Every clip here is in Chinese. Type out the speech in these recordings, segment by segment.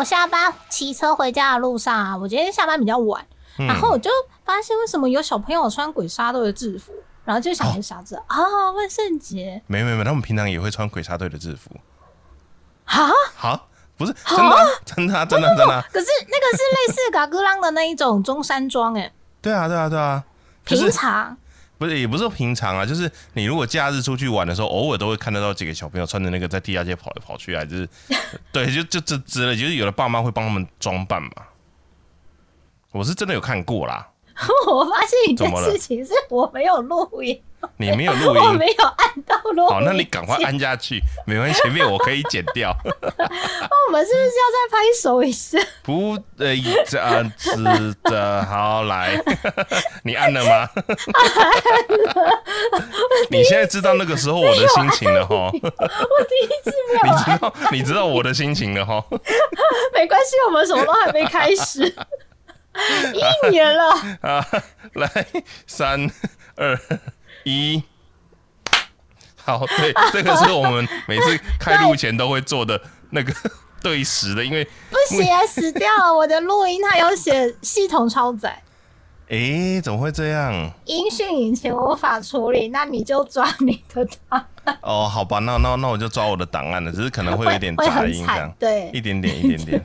我下班骑车回家的路上啊，我今天下班比较晚，嗯。然后我就发现为什么有小朋友穿鬼杀队的制服，然后就想一下子啊，万圣节。没没没，他们平常也会穿鬼杀队的制服。啊，好，不是真的啊、真的啊、真的啊、真的啊、可是那个是类似嘎哥浪的那一种中山装，哎，对啊，对啊，对啊，就是平常不是也不是说平常啊，就是你如果假日出去玩的时候，偶尔都会看得到几个小朋友穿着那个在地下街跑来跑去，啊，就是 对，就就这之类，就是有的爸妈会帮他们装扮嘛。我是真的有看过啦，我发现一件事情是我没有录音，你没有录音，我没有按到录音。好，那你赶快按下去，没关系，前面我可以剪掉。那 我们是不是要再拍手一下？不，呃，这样子的，好来，你按了吗？按了你现在知道那个时候我的心情了哈，我第一次没有你知道，你知道我的心情了哈。没关系，我们什么都还没开始，一年了。啊，来，三二一，好，对，这个是我们每次开录前都会做的那个 对时的，因为不行啊，死掉了！我的录音它有写系统超载，诶，怎么会这样？音讯引擎无法处理，那你就抓你的档，哦，好吧，那那那我就抓我的档案了，只是可能会有一点杂音这样，，对。一点点一点点。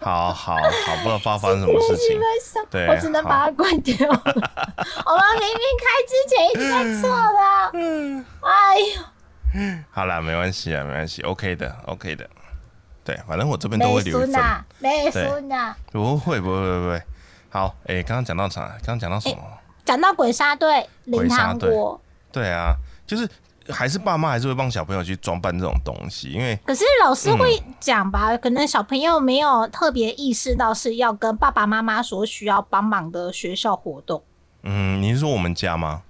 好好好，不知道发发生什么事情。对我只能把它关掉了。我们明明开之前一直在错的，嗯哎呦，好啦，没关系啊，没关系，OK 的，OK 的。对，反正我这边都没会留一份。孙呐，没输呢。不会，不会，不会，不会。好，诶，刚刚讲到啥？刚刚讲到什么？讲到鬼杀队、鬼灵杀队堂国，对啊，就是还是爸妈还是会帮小朋友去装扮这种东西，因为可是老师会讲吧？可能小朋友没有特别意识到是要跟爸爸妈妈所需要帮忙的学校活动嗯，你是说我们家吗？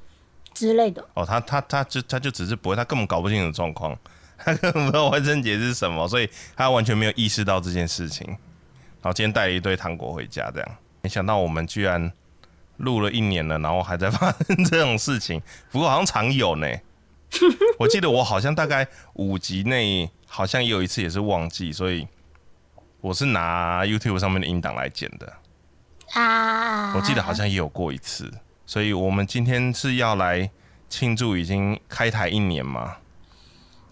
之类的。哦，他他他就他就只是不会，他根本搞不清楚状况，他根本不知道万圣节是什么，所以他完全没有意识到这件事情。然后今天带了一堆糖果回家，这样没想到我们居然录了一年了，然后还在发生这种事情。不过好像常有呢，我记得我好像大概五集内好像也有一次也是忘记，所以我是拿 YouTube 上面的音档来剪的。啊，我记得好像也有过一次，所以我们今天是要来庆祝已经开台一年吗？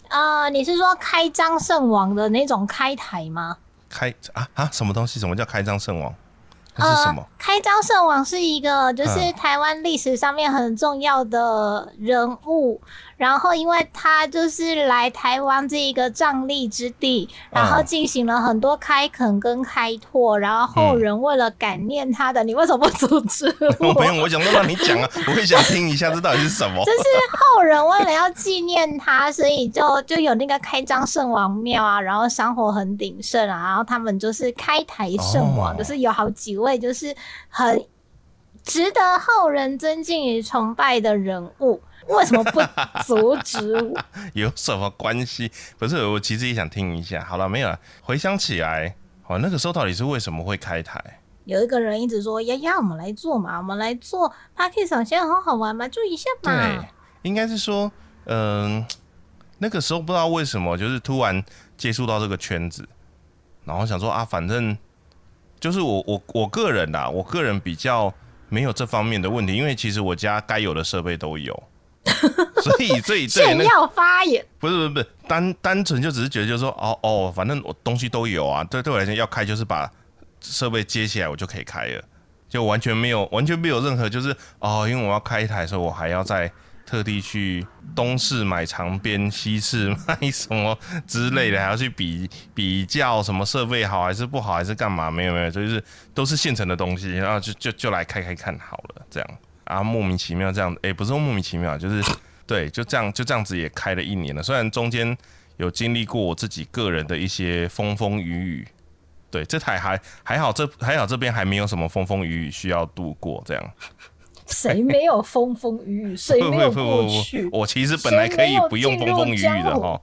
啊，你是说开张圣王的那种开台吗？开啊啊！什么东西？什么叫开张圣王？那是什么？开张圣王是一个就是嗯台湾历史上面很重要的人物，然后因为他就是来台湾这一个瘴疠之地，然后嗯进行了很多开垦跟开拓，然后后人为了感念他的，你为什么不阻止我我？没有，我想说让你讲啊，我也想听一下这到底是什么。就是后人为了要纪念他，所以就就有那个开张圣王庙啊，然后香火很鼎盛啊，然后他们就是开台圣王，哦就是有好几位就是很值得后人尊敬与崇拜的人物，为什么不阻止我？有什么关系？不是，我其实也想听一下。好了，没有了。回想起来，哦，那个时候到底是为什么会开台？有一个人一直说：“丫丫，我们来做嘛，我们来做 p a r k e 现在很好玩嘛，做一下嘛对。，应该是说，嗯、那个时候不知道为什么，就是突然接触到这个圈子，然后想说啊，反正就是我我我个人啦，我个人比较没有这方面的问题，因为其实我家该有的设备都有，所以所以对那炫耀发言，不是不是不是单单纯就只是觉得就是说哦哦，反正我东西都有啊，对对我来讲要开就是把设备接起来我就可以开了，就完全没有完全没有任何就是哦，因为我要开一台的时候我还要再特地去东市买长边，西市买什么之类的，还要去比比较什么设备好还是不好还是干嘛？没有没有，就是都是现成的东西，然后就就就来开开看好了这样啊，莫名其妙这样，诶、不是说莫名其妙，就是。对，就这样就这样子也开了一年了。虽然中间有经历过我自己个人的一些风风雨雨，对，这台还还好这，还好这边还没有什么风风雨雨需要度过。这样，谁没有风风雨雨，谁没有过去？我其实本来可以不用风风雨雨的哈。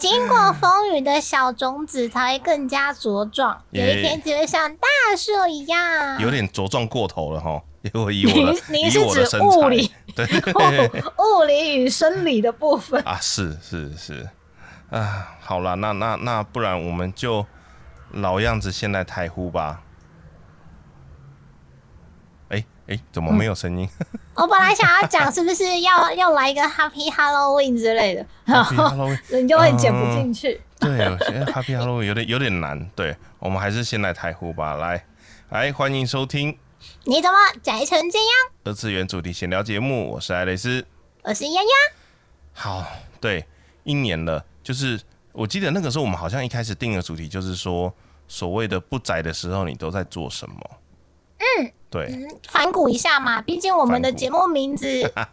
经过风雨的小种子才会更加茁壮，有一天就会像大树一样。有点茁壮过头了哈。因为以我的您是指身物理，对物理与生理的部分。啊，是是是啊，好了，那那那不然我们就老样子，先来台呼吧。哎哎，怎么没有声音？我本来想要讲是不是要 要来一个 Happy Halloween 之类的，然 Happy 后 Halloween 你就会剪不进去。对，我觉得 Happy Halloween 有点有点难。对，我们还是先来台呼吧。来来，欢迎收听你怎么宅成这样？二次元主题闲聊节目，我是爱蕾丝。我是丫丫，好，对，一年了，就是我记得那个时候我们好像一开始定的主题就是说，所谓的不宅的时候你都在做什么？嗯，对，反骨一下嘛，毕竟我们的节目名字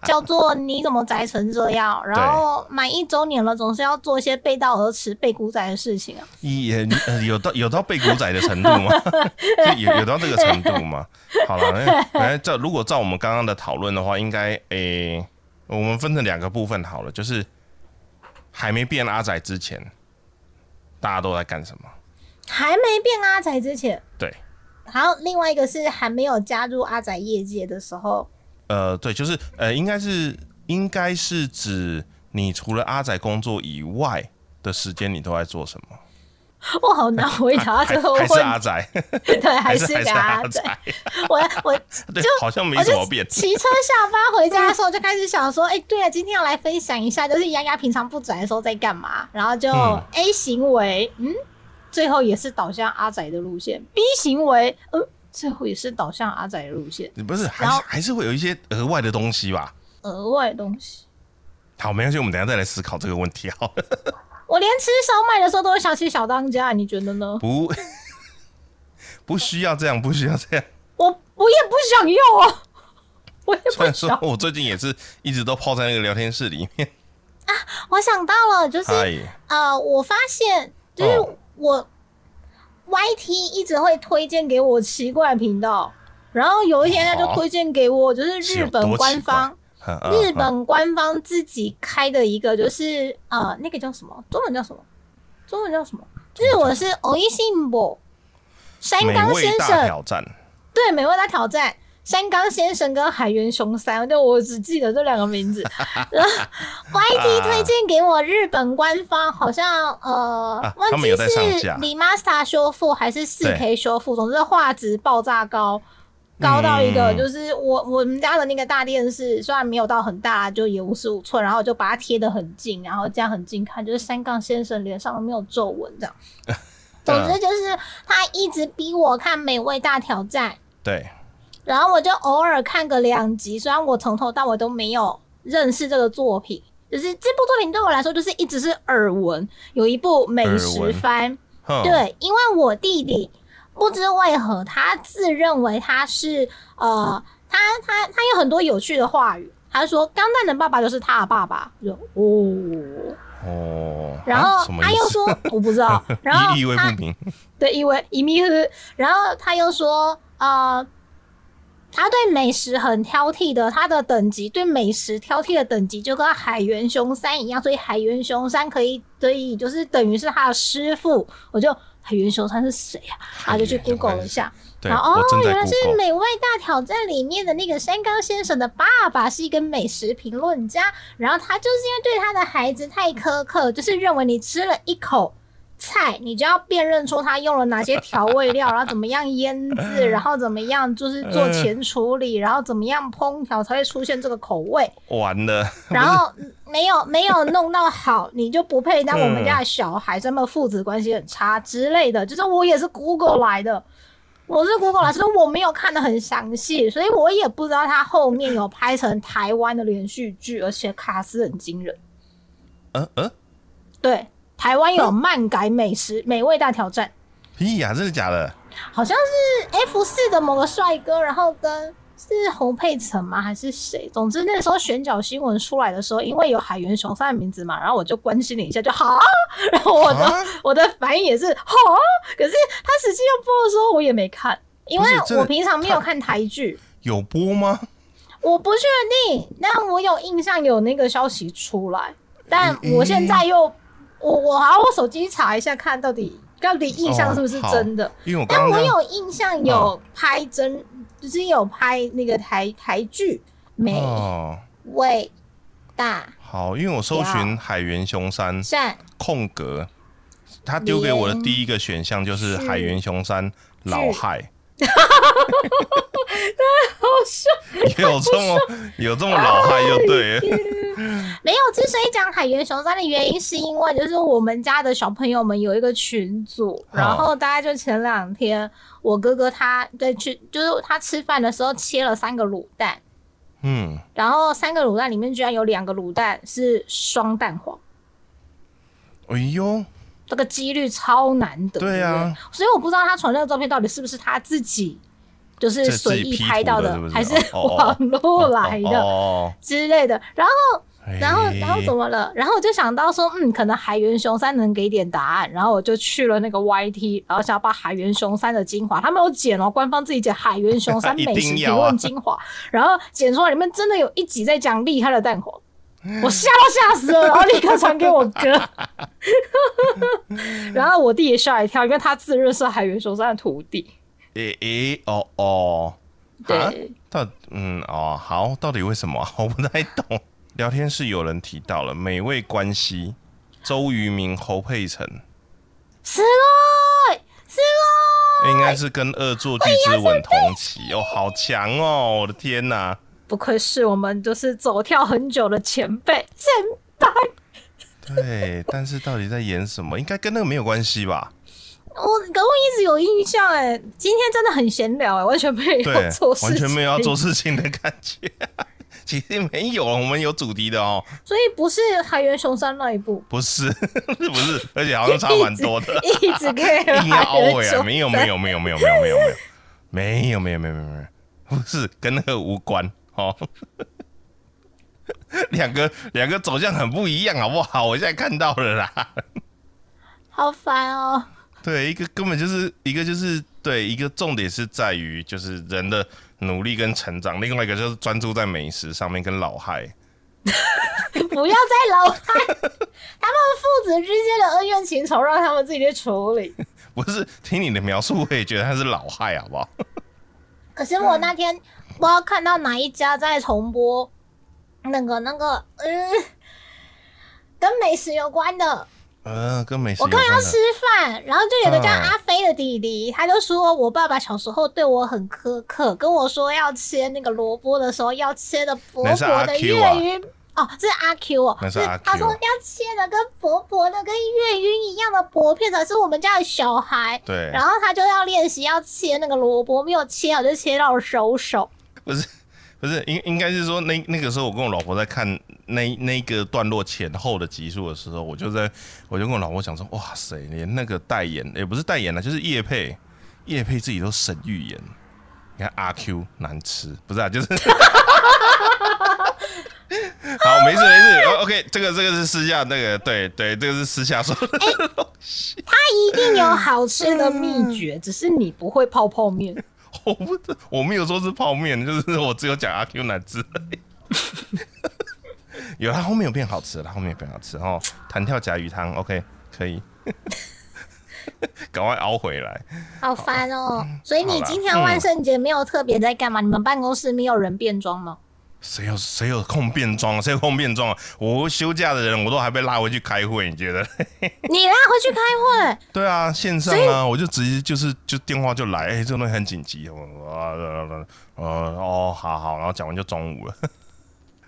叫做“你怎么宅成这样 ”，然后满一周年了，总是要做一些背道而驰、背古仔的事情啊。也呃有到有到背古仔的程度吗？就有有到这个程度吗？好了，那来照如果照我们刚刚的讨论的话，应该诶、我们分成两个部分好了，就是还没变阿仔之前，大家都在干什么？还没变阿仔之前，对，还有另外一个是还没有加入阿仔业界的时候，呃，对，就是呃，应该是应该是指你除了阿仔工作以外的时间，你都在做什么？我好难回答还这个问还是阿题。仔，对，还还是还阿仔。我我对，好像没我就什么变。骑车下班回家的时候，就开始想说，哎、对啊，今天要来分享一下，就是丫丫平常不宅的时候在干嘛。然后就嗯 A 行为，嗯，最后也是导向阿仔的路线；B 行为，嗯，最后也是导向阿仔的路线。你不是还是还是会有一些额外的东西吧？额外的东西，好，没关系，我们等下再来思考这个问题。好了，我连吃烧麦的时候都会想起小当家，你觉得呢？不 不需要这样，不需要这样。我我也不想要啊，我也虽然说。我最近也是一直都泡在那个聊天室里面啊。我想到了，就是嗨，呃，我发现就是哦我 YT 一直会推荐给我奇怪的频道，然后有一天他就推荐给我，就是日本官方 日嗯本官方自己开的一个，就是呃那个叫什么？中文叫什么？中文叫什么？日文是 o i s i m b o 山美味大冈先生挑战，对，美味大挑战。山冈先生跟海原雄三，就我只记得这两个名字。然后 YT 推荐给我日本官方，好像呃，啊忘记是架 remaster 修复还是四 K 修复，总之画质爆炸高，高到一个嗯就是我我们家的那个大电视，虽然没有到很大，就也五十五寸，然后就把它贴得很近，然后这样很近看，就是山冈先生脸上都没有皱纹这样。总之就是他一直逼我看《美味大挑战》。对，然后我就偶尔看个两集，虽然我从头到尾都没有认识这个作品，就是这部作品对我来说就是一直是耳闻，有一部美食番。对，因为我弟弟不知为何他自认为他是呃，他他他有很多有趣的话语。他说钢蛋的爸爸就是他的爸爸，就哦，哦，然后他又说我不知道，然后意意味他对，因为一迷糊，然后他又说，呃，他对美食很挑剔的，他的等级对美食挑剔的等级就跟海原雄三一样，所以海原雄三可以，所以就是等于是他的师傅。我就海原雄三是谁呀、然后就去 Google 了一下，然后哦原来是《美味大挑战》里面的那个山冈先生的爸爸是一个美食评论家，然后他就是因为对他的孩子太苛刻，就是认为你吃了一口菜，你就要辨认出他用了哪些调味料，然后怎么样腌制，然后怎么样就是做前处理，然后怎么样烹调才会出现这个口味，完了，然后没有没有弄到好，你就不配当我们家的小孩，他们父子关系很差之类的。就是我也是 Google 来的，我是 Google 来，所以我没有看得很详细，所以我也不知道他后面有拍成台湾的连续剧，而且卡斯很惊人。嗯嗯，对，台湾有漫改美食美味大挑战，屁呀，真的假的？好像是 F 四的某个帅哥，然后跟是侯佩岑吗？还是谁？总之那时候选角新闻出来的时候，因为有海原雄三的名字嘛，然后我就关心了一下，就好啊。然后我的、啊我的反应也是好啊，可是他实际要播的时候我也没看，因为我平常没有看台剧。有播吗？我不确定，但我有印象有那个消息出来，但我现在又我我好，我手机查一下看到底到底印象是不是真的。因为我有印象有拍真，就是有拍那个台台剧《美哦，味大好，因为我搜寻海原雄三战》，空格他丢给我的第一个选项就是海原雄山老害。好笑，有这么有这么老害就对了。没有，之所以讲海原熊山的原因，是因为就是我们家的小朋友们有一个群组，然后大概就前两天，我哥哥他在去，就是他吃饭的时候切了三个卤蛋，嗯，然后三个卤蛋里面居然有两个卤蛋是双蛋黄，哎呦，这个几率超难得。对啊，所以我不知道他传那个照片到底是不是他自己就是随意拍到的，还是网络来的哦，之类的。然后然后，然后怎么？了？然后我就想到说，嗯，可能海原熊三能给点答案。然后我就去了那个 YT，然后想要把海原熊三的精华，他们有剪哦，官方自己剪海原熊三 美食评论精华，然后剪出来里面真的有一集在讲厉害的蛋黄。我吓都吓死了，然后立刻传给我哥，然后我弟也吓一跳，因为他自认是海原熊山的徒弟。诶诶，哦哦，对啊到嗯哦好，到底为什么啊 我不太懂。聊天室有人提到了美味关系，周渝民、侯佩岑，是喽，是喽。应该是跟《恶作剧之吻》同期哦，好强哦！我的天哪，不愧是我们就是走跳很久的前辈前辈。对，但是到底在演什么？应该跟那个没有关系吧？我可我一直有印象哎，今天真的很闲聊哎，完全没有要做，事情，完全没有要做，事情的感觉。其实没有，我们有主题的哦，所以不是海原熊山那一部，不是，不是，而且好像差蛮多的。一直可以硬要凹回来，来，没有没有没有没有没有没有没有没有没有没有没有没有，不是跟那个无关哦。两个两个走向很不一样，好不好？我现在看到了啦。好烦哦。对，一个根本就是一个就是对，一个重点是在于就是人的努力跟成长，另外一个就是专注在美食上面跟老害。不要再老害，他们父子之间的恩怨情仇让他们自己去处理。不是听你的描述，我也觉得他是老害，好不好？可是我那天不知道看到哪一家在重播那个那个嗯，跟美食有关的，呃，跟美食我刚要吃饭，然后就有个叫嗯阿飞的弟弟，他就说我爸爸小时候对我很苛刻，跟我说要切那个萝卜的时候要切的薄薄的粤语。哦，是阿 Q 哦，那是他说要切的跟薄薄的跟粤晕一样的薄片才是我们家的小孩。对，然后他就要练习要切那个萝卜，没有切好就切到手手。不是 不是，应应该是说那那个时候我跟我老婆在看那那个段落前后的集数的时候，我就在我就跟我老婆讲说，哇塞，连那个代言也不是代言了，就是叶配，叶配自己都神预言。你看阿 Q 难吃，不是啊，就是。好，没事没事哦，OK，这个这个是私下那个，对对，这个是私下说的东西。他一定有好吃的秘诀，只是你不会泡泡面。我不是，我没有说是泡面，就是我只有讲阿 Q 难吃。有，它后面有变好吃了，后面有变好吃哦。弹跳甲鱼汤，OK，可以，赶快熬回来。好烦哦！所以你今天万圣节没有特别在干嘛？你们办公室没有人变装吗？谁有谁有空变装啊？谁有空变装啊？我休假的人，我都还被拉回去开会，你觉得？你拉回去开会，对啊，线上啊，我就直接就是就电话就来，哎、这个东西很紧急，我啊呃呃哦，好好，然后讲完就中午了。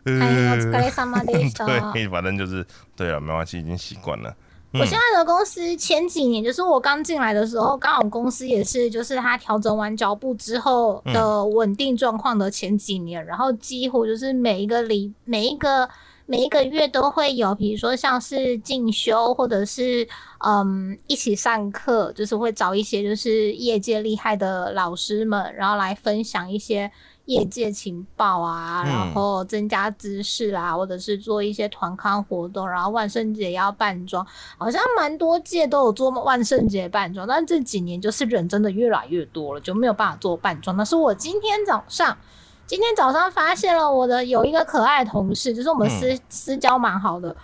哎呦，お疲れ様でした。对，反正就是对了，没关系，已经习惯了。 我现在的公司前几年，就是我刚进来的时候，刚好公司也是，就是它调整完脚步之后的稳定状况的前几年，然后几乎就是每一个礼每一个每一个月都会有，比如说像是进修或者是嗯一起上课，就是会找一些就是业界厉害的老师们，然后来分享一些。业界情报啊，嗯然后增加知识啊，或者是做一些团康活动，然后万圣节要扮装，好像蛮多届都有做万圣节扮装，但这几年就是人真的越来越多了，就没有办法做扮装。但是我今天早上，今天早上发现了我的有一个可爱同事，就是我们私、私交蛮好的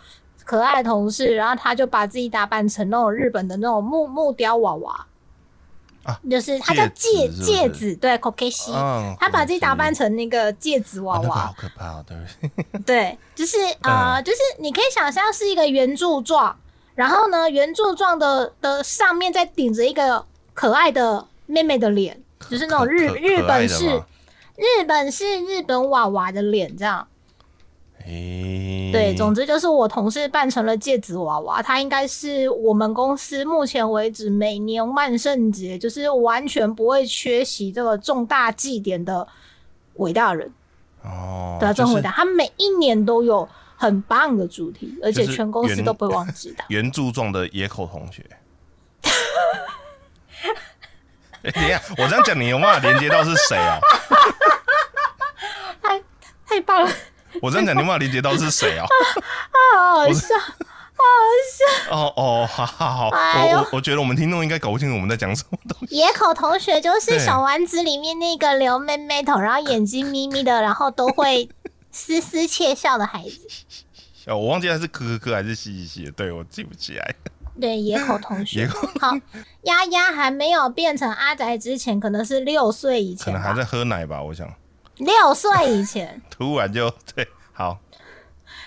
可爱同事，然后他就把自己打扮成那种日本的那种木木雕娃娃。啊就是他叫戒戒指对 k o k e s h i 嗯他把自己打扮成那个戒指娃娃。好，可怕哦，对不对？对，就是呃，嗯。就是你可以想象是一个圆柱状，然后呢，圆柱状的的上面再顶着一个可爱的妹妹的脸，就是那种日日本式日本式日本娃娃的脸这样。诶、对，总之就是我同事扮成了戒指娃娃，他应该是我们公司目前为止每年万圣节就是完全不会缺席这个重大祭典的伟大人。哦，对啊，真伟大，他每一年都有很棒的主题，而且全公司都不会忘记的。原著中的野口同学。哎、等一下，我这样讲，你有办法连接到是谁啊？太太棒了，我这样讲，你有办法理解到是谁啊？好好笑，哦哦，好好好，哎呦我我我觉得我们听众应该搞不清楚我们在讲什么东西。野口同学就是对小丸子里面那个留妹妹头，然后眼睛眯眯的，然后都会嘶嘶窃笑的孩子。哦，我忘记他是咳咳咳还是嘻嘻嘻的，对我记不起来。对，野口同学野。口好，丫丫还没有变成阿宅之前，可能是六岁以前。可能还在喝奶吧，我想。六岁以前 突然就对，好，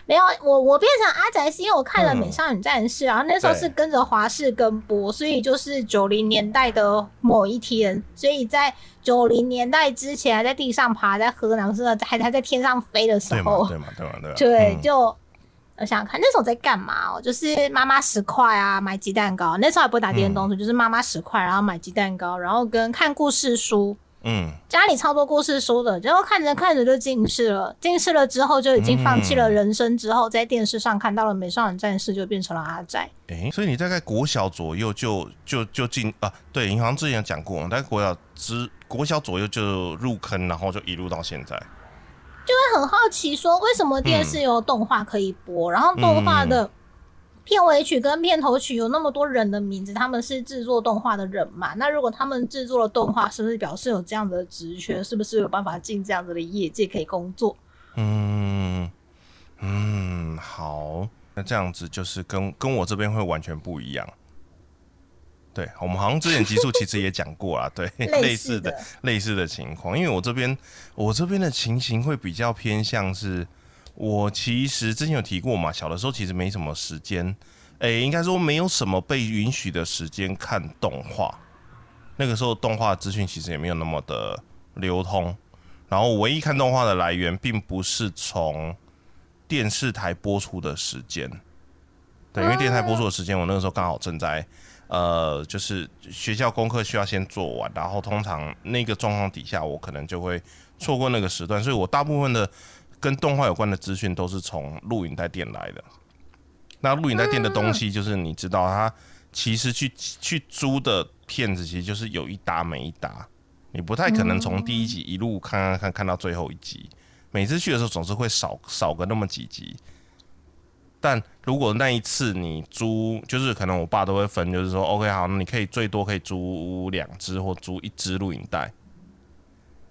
没有我，我变成阿宅是因为我看了《嗯美少女战士》然后那时候是跟着华视跟播，所以就是九零年代的某一天，所以在九零年代之前还在地上爬，在河南，是还还在天上飞的时候，对嘛，对嘛，对嘛。对，嗯就我想想看那时候在干嘛哦，就是妈妈十块啊，买鸡蛋糕。那时候还不会打电嗯动，就是妈妈十块，然后买鸡蛋糕，然后跟看故事书。嗯，家里超多故事书的，然后看着看着就近视了，近视了之后就已经放弃了人生，之后在电视上看到了《美少女战士》，就变成了阿宅。诶、所以你大概国小左右就就就进啊？对，你好像之前有讲过，大概国小之国小左右就入坑，然后就一路到现在。就会很好奇说，为什么电视有动画可以播，然后动画的片尾曲跟片头曲有那么多人的名字，他们是制作动画的人嘛？那如果他们制作了动画，是不是表示有这样的职权？是不是有办法进这样子的业界可以工作？嗯嗯，好，那这样子就是跟跟我这边会完全不一样。对，我们好像之前集数其实也讲过啊，对 类似的类似的情况，因为我这边我这边的情形会比较偏向是，我其实之前有提过嘛，小的时候其实没什么时间，诶、应该说没有什么被允许的时间看动画，那个时候动画资讯其实也没有那么的流通，然后唯一看动画的来源并不是从电视台播出的时间，对，因为电视台播出的时间，我那个时候刚好正在呃，就是学校功课需要先做完，然后通常那个状况底下，我可能就会错过那个时段，所以我大部分的跟动画有关的资讯都是从录影带店来的。那录影带店的东西，就是你知道，它其实去去租的片子，其实就是有一搭没一搭，你不太可能从第一集一路看看看看到最后一集。每次去的时候总是会少少个那么几集，但如果那一次你租，就是可能我爸都会分，就是说 OK 好，那你可以最多可以租两只或租一只录影带。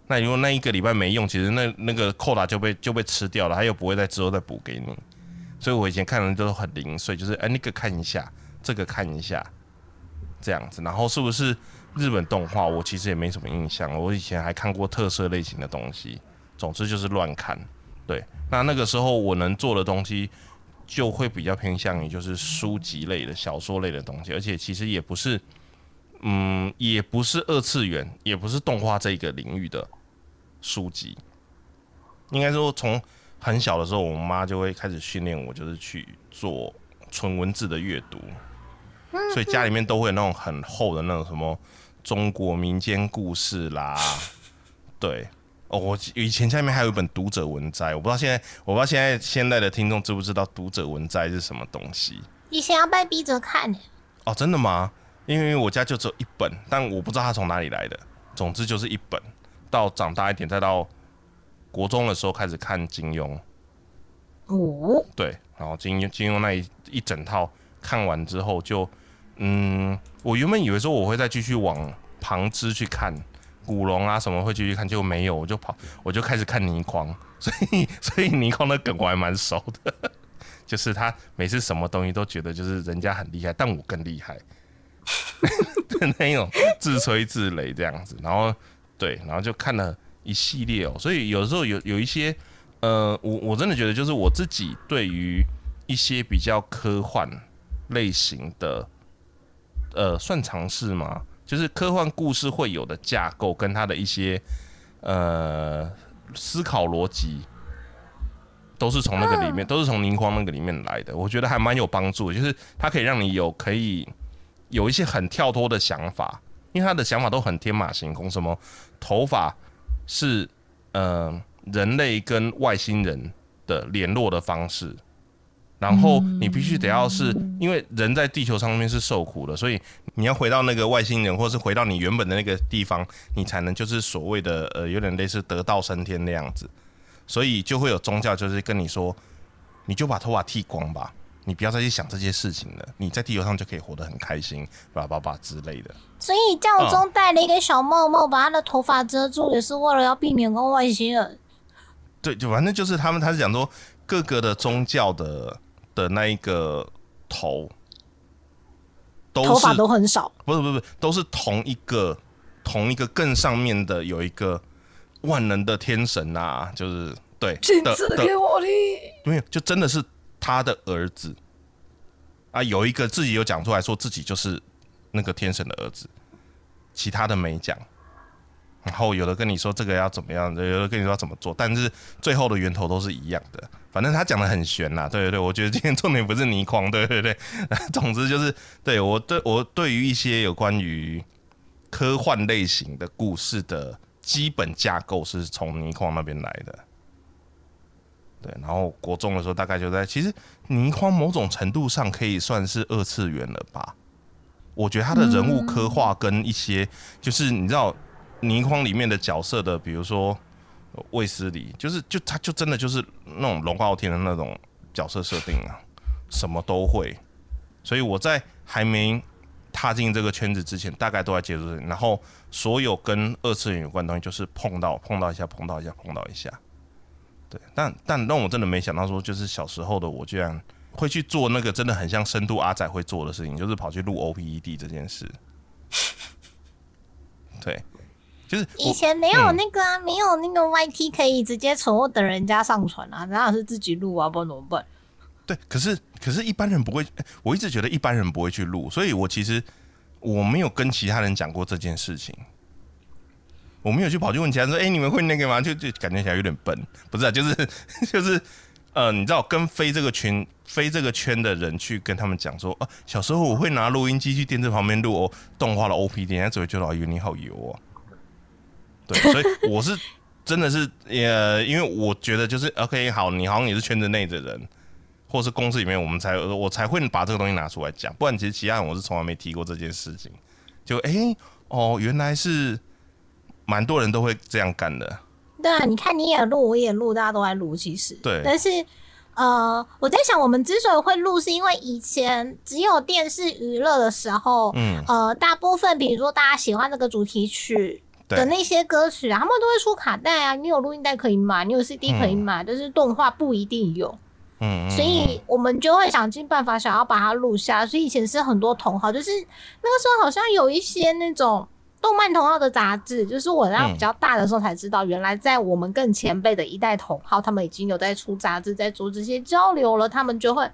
那如果那一个礼拜没用，其实那那个扣打就被就被吃掉了，他又不会在之后再补给你。所以我以前看的都很零碎，就是哎、那个看一下，这个看一下，这样子。然后是不是日本动画，我其实也没什么印象。我以前还看过特色类型的东西，总之就是乱看。对，那那个时候我能做的东西就会比较偏向于就是书籍类的、小说类的东西，而且其实也不是，嗯，也不是二次元，也不是动画这个领域的书籍。应该说，从很小的时候，我妈就会开始训练我，就是去做纯文字的阅读，所以家里面都会有那种很厚的那种什么中国民间故事啦，对。哦，我以前下面还有一本读者文摘，我不知道现在，我不知道现在现在的听众知不知道读者文摘是什么东西？以前要被逼着看呢、哦，真的吗？因为我家就只有一本，但我不知道它从哪里来的。总之就是一本，到长大一点，再到国中的时候开始看金庸，哦，对，然后金庸金庸那一一整套看完之后就，嗯，我原本以为说我会再继续往旁支去看古龙啊什么会继续看，结果没有，我就跑我就开始看倪匡，所以所以倪匡的梗我还蛮熟的，就是他每次什么东西都觉得就是人家很厉害，但我更厉害。的 那种自吹自擂这样子，然后对，然后就看了一系列哦，所以有时候有有一些。呃，我我真的觉得，就是我自己对于一些比较科幻类型的，呃，算尝试吗？就是科幻故事会有的架构跟它的一些呃思考逻辑，都是从那个里面，都是从凝光那个里面来的。我觉得还蛮有帮助，就是它可以让你有可以有一些很跳脱的想法，因为他的想法都很天马行空，什么头发是呃人类跟外星人的联络的方式。然后你必须得要是因为人在地球上面是受苦的，所以你要回到那个外星人，或是回到你原本的那个地方，你才能就是所谓的呃有点类似得道升天那样子。所以就会有宗教就是跟你说，你就把头发剃光吧，你不要再去想这些事情了，你在地球上就可以活得很开心，叭叭叭之类的。所以教宗戴了一个小帽帽，把他的头发遮住，也是为了要避免跟外星人。对，就反正就是他们，他是讲说各个的宗教的。的那一个头，头发都很少，不是不是，都是同一个同一个更上面的有一个万能的天神啊，就是对，亲自给我的，没有，就真的是他的儿子啊，有一个自己有讲出来说自己就是那个天神的儿子，其他的没讲。然后有的跟你说这个要怎么样，有的跟你说怎么做，但是最后的源头都是一样的。反正他讲的很玄呐，对对对，我觉得今天重点不是泥矿，对对对。总之就是，对我对我对于一些有关于科幻类型的故事的基本架构是从泥矿那边来的。对，然后国中的时候大概就在，其实泥矿某种程度上可以算是二次元了吧？我觉得他的人物刻画跟一些就是你知道。泥筐里面的角色的，比如说卫斯理，就是就他就真的就是那种龙傲天的那种角色设定啊，什么都会。所以我在还没踏进这个圈子之前，大概都在接触，然后所有跟二次元有关的东西，就是碰到碰到一下，碰到一下，碰到一下。对，但但让我真的没想到说，就是小时候的我居然会去做那个真的很像深度阿仔会做的事情，就是跑去录 OPED 这件事。对。就是以前没有那个啊，没有那个 YT 可以直接存或等人家上传啊，然后是自己录啊，不然怎么办？对，可是可是一般人不会，我一直觉得一般人不会去录，所以我其实我没有跟其他人讲过这件事情，我没有去跑去问其他人说，哎，你们会那个吗？就就感觉起来有点笨，不是啊，就是 就是呃，你知道跟非这个圈非这个圈的人去跟他们讲说啊，小时候我会拿录音机去电视旁边录哦动画的 OPD，人家只会觉得哎呦你好油哦。对，所以我是真的是呃，因为我觉得就是 OK，好，你好像也是圈子内的人，或是公司里面，我们才我才会把这个东西拿出来讲，不然其实其他人我是从来没提过这件事情。就哎哦，原来是蛮多人都会这样干的。对啊，你看你也录，我也录，大家都在录，其实对。但是呃，我在想，我们之所以会录，是因为以前只有电视娱乐的时候，嗯呃，大部分比如说大家喜欢这个主题曲。的那些歌曲啊，他们都会出卡带啊。你有录音带可以买，你有 CD 可以买，但是动画不一定有。嗯，所以我们就会想尽办法想要把它录下。所以以前是很多同好，就是那个时候好像有一些那种动漫同号的杂志，就是我那比较大的时候才知道，原来在我们更前辈的一代同号，他们已经有在出杂志，在做这些交流了。他们就会。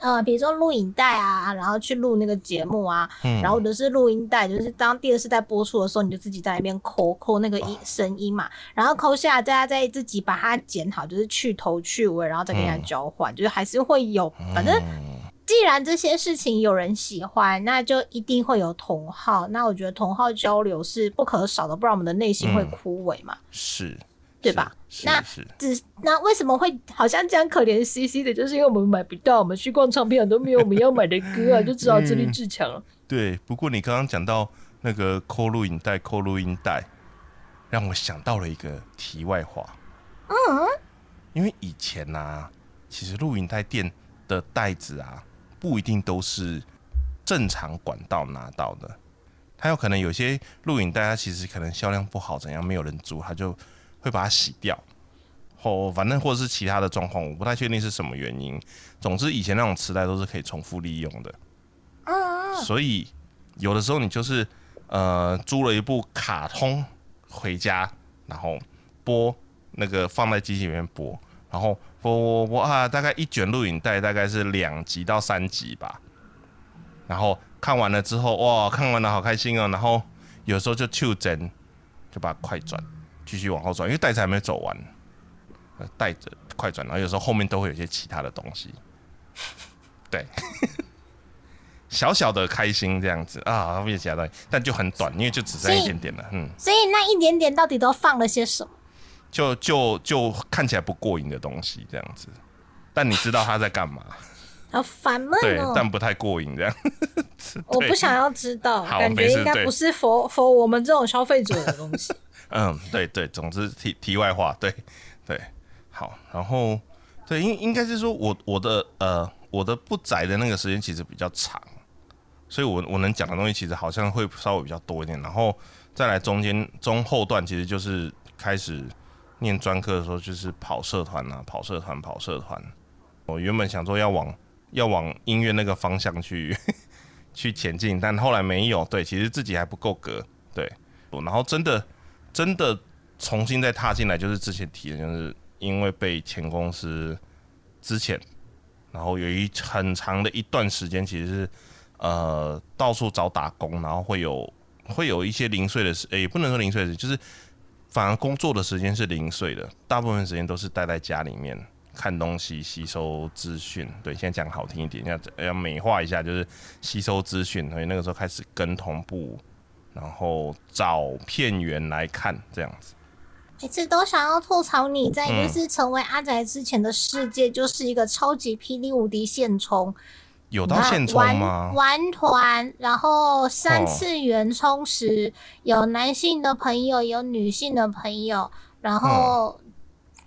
呃，比如说录影带啊，然后去录那个节目啊，然后或者是录音带，就是当电视在播出的时候，你就自己在那边抠抠那个音声音嘛，然后抠下来，大家再自己把它剪好，就是去头去尾，然后再跟人家交换，就是还是会有。反正既然这些事情有人喜欢，那就一定会有同好。那我觉得同好交流是不可少的，不然我们的内心会枯萎嘛。是。对吧？那只那为什么会好像这样可怜兮兮的？就是因为我们买不到，我们去逛唱片都没有我们要买的歌啊，就只好自立自强了。对，不过你刚刚讲到那个抠录影带、抠录音带，让我想到了一个题外话。嗯，因为以前呢，其实录影带店的袋子啊，不一定都是正常管道拿到的，它有可能有些录影带，它其实可能销量不好，怎样没有人租，它就。会把它洗掉，或反正或者是其他的状况，我不太确定是什么原因。总之，以前那种磁带都是可以重复利用的。所以有的时候你就是呃租了一部卡通回家，然后播那个放在机器里面播，然后播播播啊，大概一卷录影带大概是两集到三集吧。然后看完了之后，哇，看完了好开心哦。然后有时候就就针，就把它快转，继续往后转，因为袋子还没走完，带着快转。然后有时候后面都会有些其他的东西，对，小小的开心这样子啊，后面其他东西，但就很短，因为就只剩一点点了，嗯。所以那一点点到底都放了些什么？就就就看起来不过瘾的东西这样子，但你知道他在干嘛？好烦闷哦，但不太过瘾这样。我不想要知道，感觉应该不是佛佛我们这种消费者的东西。嗯，对对，总之题题外话，对对，好，然后对应应该是说我我的呃我的不宅的那个时间其实比较长，所以我我能讲的东西其实好像会稍微比较多一点，然后再来中间中后段其实就是开始念专科的时候，就是跑社团啊，跑社团跑社团。我原本想说要往要往音乐那个方向去 去前进，但后来没有。对，其实自己还不够格。对，然后真的真的重新再踏进来，就是之前提的，就是因为被前公司之前，然后有一很长的一段时间，其实是呃到处找打工，然后会有会有一些零碎的时，也不能说零碎的，就是反而工作的时间是零碎的，大部分时间都是待在家里面。看东西、吸收资讯，对，现在讲好听一点，要要美化一下，就是吸收资讯。所以那个时候开始跟同步，然后找片源来看，这样子。每次都想要吐槽你在就是成为阿宅之前的世界，就是一个超级霹雳无敌现充，有到现充吗？玩团，然后三次元充实，有男性的朋友，有女性的朋友，然后。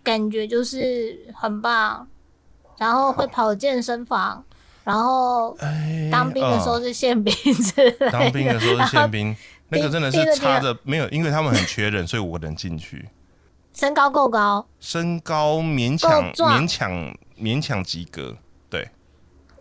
感觉就是很棒，然后会跑健身房，然后当兵的时候是宪兵之当兵的时候是宪兵，那个真的是差着没有，因为他们很缺人，所以我能进去。身高够高，身高勉强勉强勉强及格。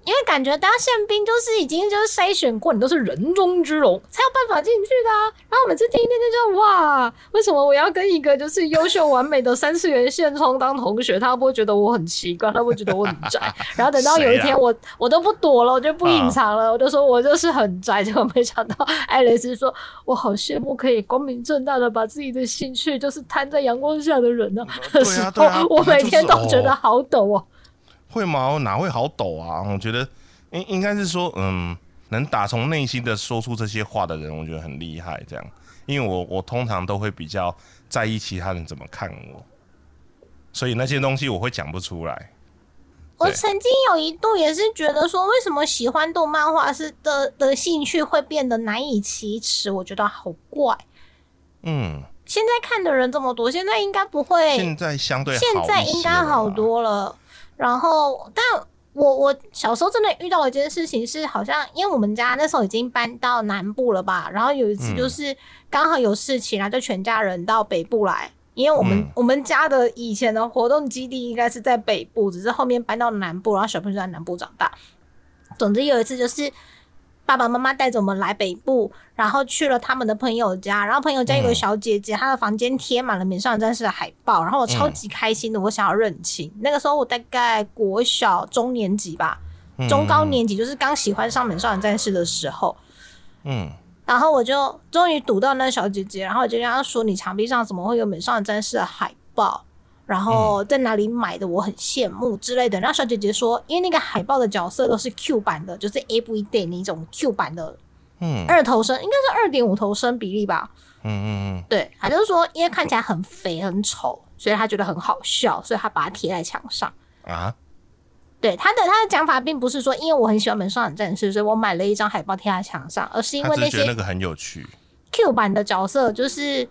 因为感觉当宪兵就是已经就是筛选过，你都是人中之龙才有办法进去的。然后每次听一听就哇，为什么我要跟一个就是优秀完美的三次元现充当同学？他不会觉得我很奇怪，他会觉得我很宅。然后等到有一天我我都不躲了，我就不隐藏了，我就说我就是很宅。结果没想到艾蕾丝说，我好羡慕可以光明正大的把自己的兴趣就是摊在阳光下的人呢。的时候，我每天都觉得好抖哦。会吗？哪会好抖啊？我觉得应应该是说，嗯，能打从内心的说出这些话的人，我觉得很厉害。这样，因为我我通常都会比较在意其他人怎么看我，所以那些东西我会讲不出来。我曾经有一度也是觉得说，为什么喜欢动漫画是的的兴趣会变得难以启齿？我觉得好怪。嗯，现在看的人这么多，现在应该不会。现在相对现在应该好多了。然后，但我我小时候真的遇到一件事情，是好像因为我们家那时候已经搬到南部了吧，然后有一次就是刚好有事情，然后就全家人到北部来，因为我们我们家的以前的活动基地应该是在北部，只是后面搬到南部，然后小朋友在南部长大。总之有一次就是。爸爸妈妈带着我们来北部，然后去了他们的朋友家，然后朋友家有个小姐姐，她的房间贴满了《美少女战士》的海报，然后我超级开心的，我想要认亲。那个时候我大概国小中年级吧，中高年级，就是刚喜欢上《美少女战士》的时候。嗯，然后我就终于堵到那小姐姐，然后我就跟她说：“你墙壁上怎么会有《美少女战士》的海报？”然后在哪里买的？我很羡慕之类的。然后小姐姐说，因为那个海报的角色都是 Q 版的，就是 Everyday 那种 Q 版的，嗯，二头身应该是二点五头身比例吧。嗯嗯嗯，对，她就是说，因为看起来很肥很丑，所以她觉得很好笑，所以她把它贴在墙上。啊？对，他的他的讲法并不是说，因为我很喜欢美少女战士，所以我买了一张海报贴在墙上，而是因为那些那个很有趣 Q 版的角色就是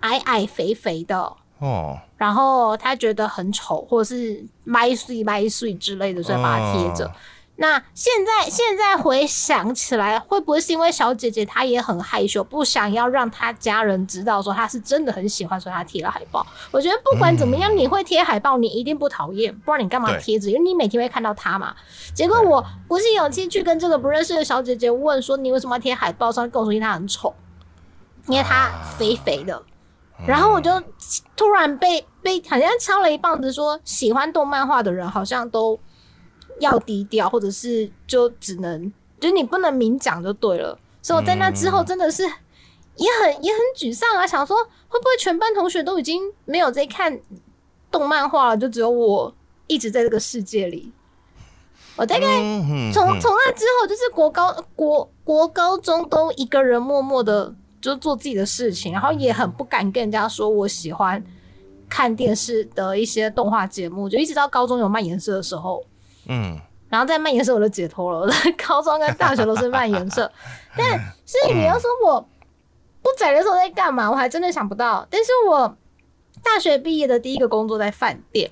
矮矮肥肥的。哦，然后他觉得很丑，或者是麦碎麦碎之类的，所以把它贴着。那现在现在回想起来，会不会是因为小姐姐她也很害羞，不想要让她家人知道说她是真的很喜欢，所以她贴了海报？我觉得不管怎么样，你会贴海报，你一定不讨厌，不然你干嘛贴着？因为你每天会看到她嘛。结果我鼓起勇气去跟这个不认识的小姐姐问说：“你为什么要贴海报？”上跟我说：“因为她很丑，因为她肥肥的。”然后我就突然被被好像敲了一棒子，说喜欢动漫画的人好像都要低调，或者是就只能就是你不能明讲就对了。所以我在那之后真的是也很也很沮丧啊，想说会不会全班同学都已经没有在看动漫画了，就只有我一直在这个世界里。我大概嗯从从那之后，就是国高国国高中都一个人默默的就做自己的事情，然后也很不敢跟人家说我喜欢看电视的一些动画节目，就一直到高中有漫颜社的时候，嗯。然后在漫颜社我就解脱了，我在高中跟大学都是漫颜社，但是你要说我不宅的时候在干嘛，我还真的想不到。但是我大学毕业的第一个工作在饭店，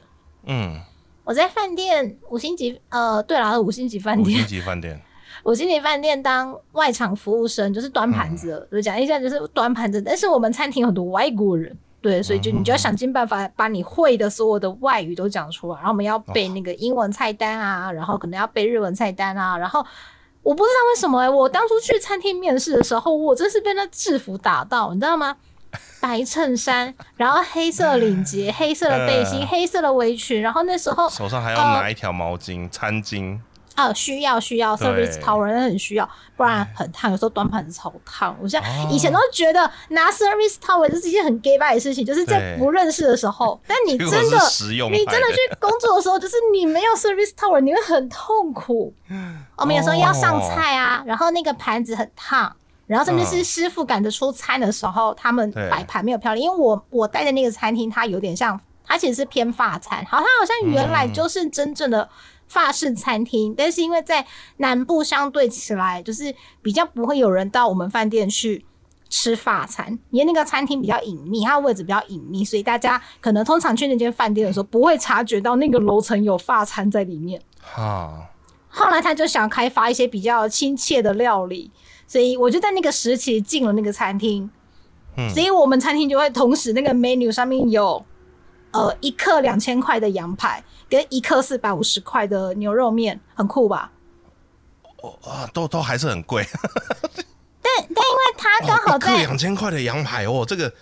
嗯，我在饭店五星级，呃，对啦，五星级饭店五星，级饭店，五星级饭店当外场服务生，就是端盘子的，就讲一下就是端盘子。但是我们餐厅有很多外国人，对，所以就你就要想尽办法把你会的所有的外语都讲出来。然后我们要背那个英文菜单啊，然后可能要背日文菜单啊。然后我不知道为什么、欸，我当初去餐厅面试的时候，我真是被那制服打到，你知道吗？白衬衫，然后黑色领结、黑色的背心、呃黑色的围裙，然后那时候手上还要拿一条毛巾、餐巾，啊，需要需要 service tower 那很需要，不然很烫，有时候端盘子超烫。我像哦以前都觉得拿 service tower 这是一件很 gay 拜的事情，就是在不认识的时候。但你真的你真的去工作的时候，就是你没有 service tower，你会很痛苦。我们有时候要上菜啊，然后那个盘子很烫。然后甚至是嗯师傅赶着出餐的时候，他们摆盘没有漂亮，因为我我待的那个餐厅，它有点像，它其实是偏法餐，好，它好像原来嗯就是真正的法式餐厅，但是因为在南部相对起来，就是比较不会有人到我们饭店去吃法餐，因为那个餐厅比较隐秘，它的位置比较隐秘，所以大家可能通常去那间饭店的时候，不会察觉到那个楼层有法餐在里面。哈，后来他就想开发一些比较亲切的料理，所以我就在那个时期进了那个餐厅。嗯所以我们餐厅就会同时那个 menu 上面有呃一克两千块的羊排跟一克四百五十块的牛肉面，很酷吧？哦啊，都都还是很贵，但但因为它刚好在两千块的羊排哦，这个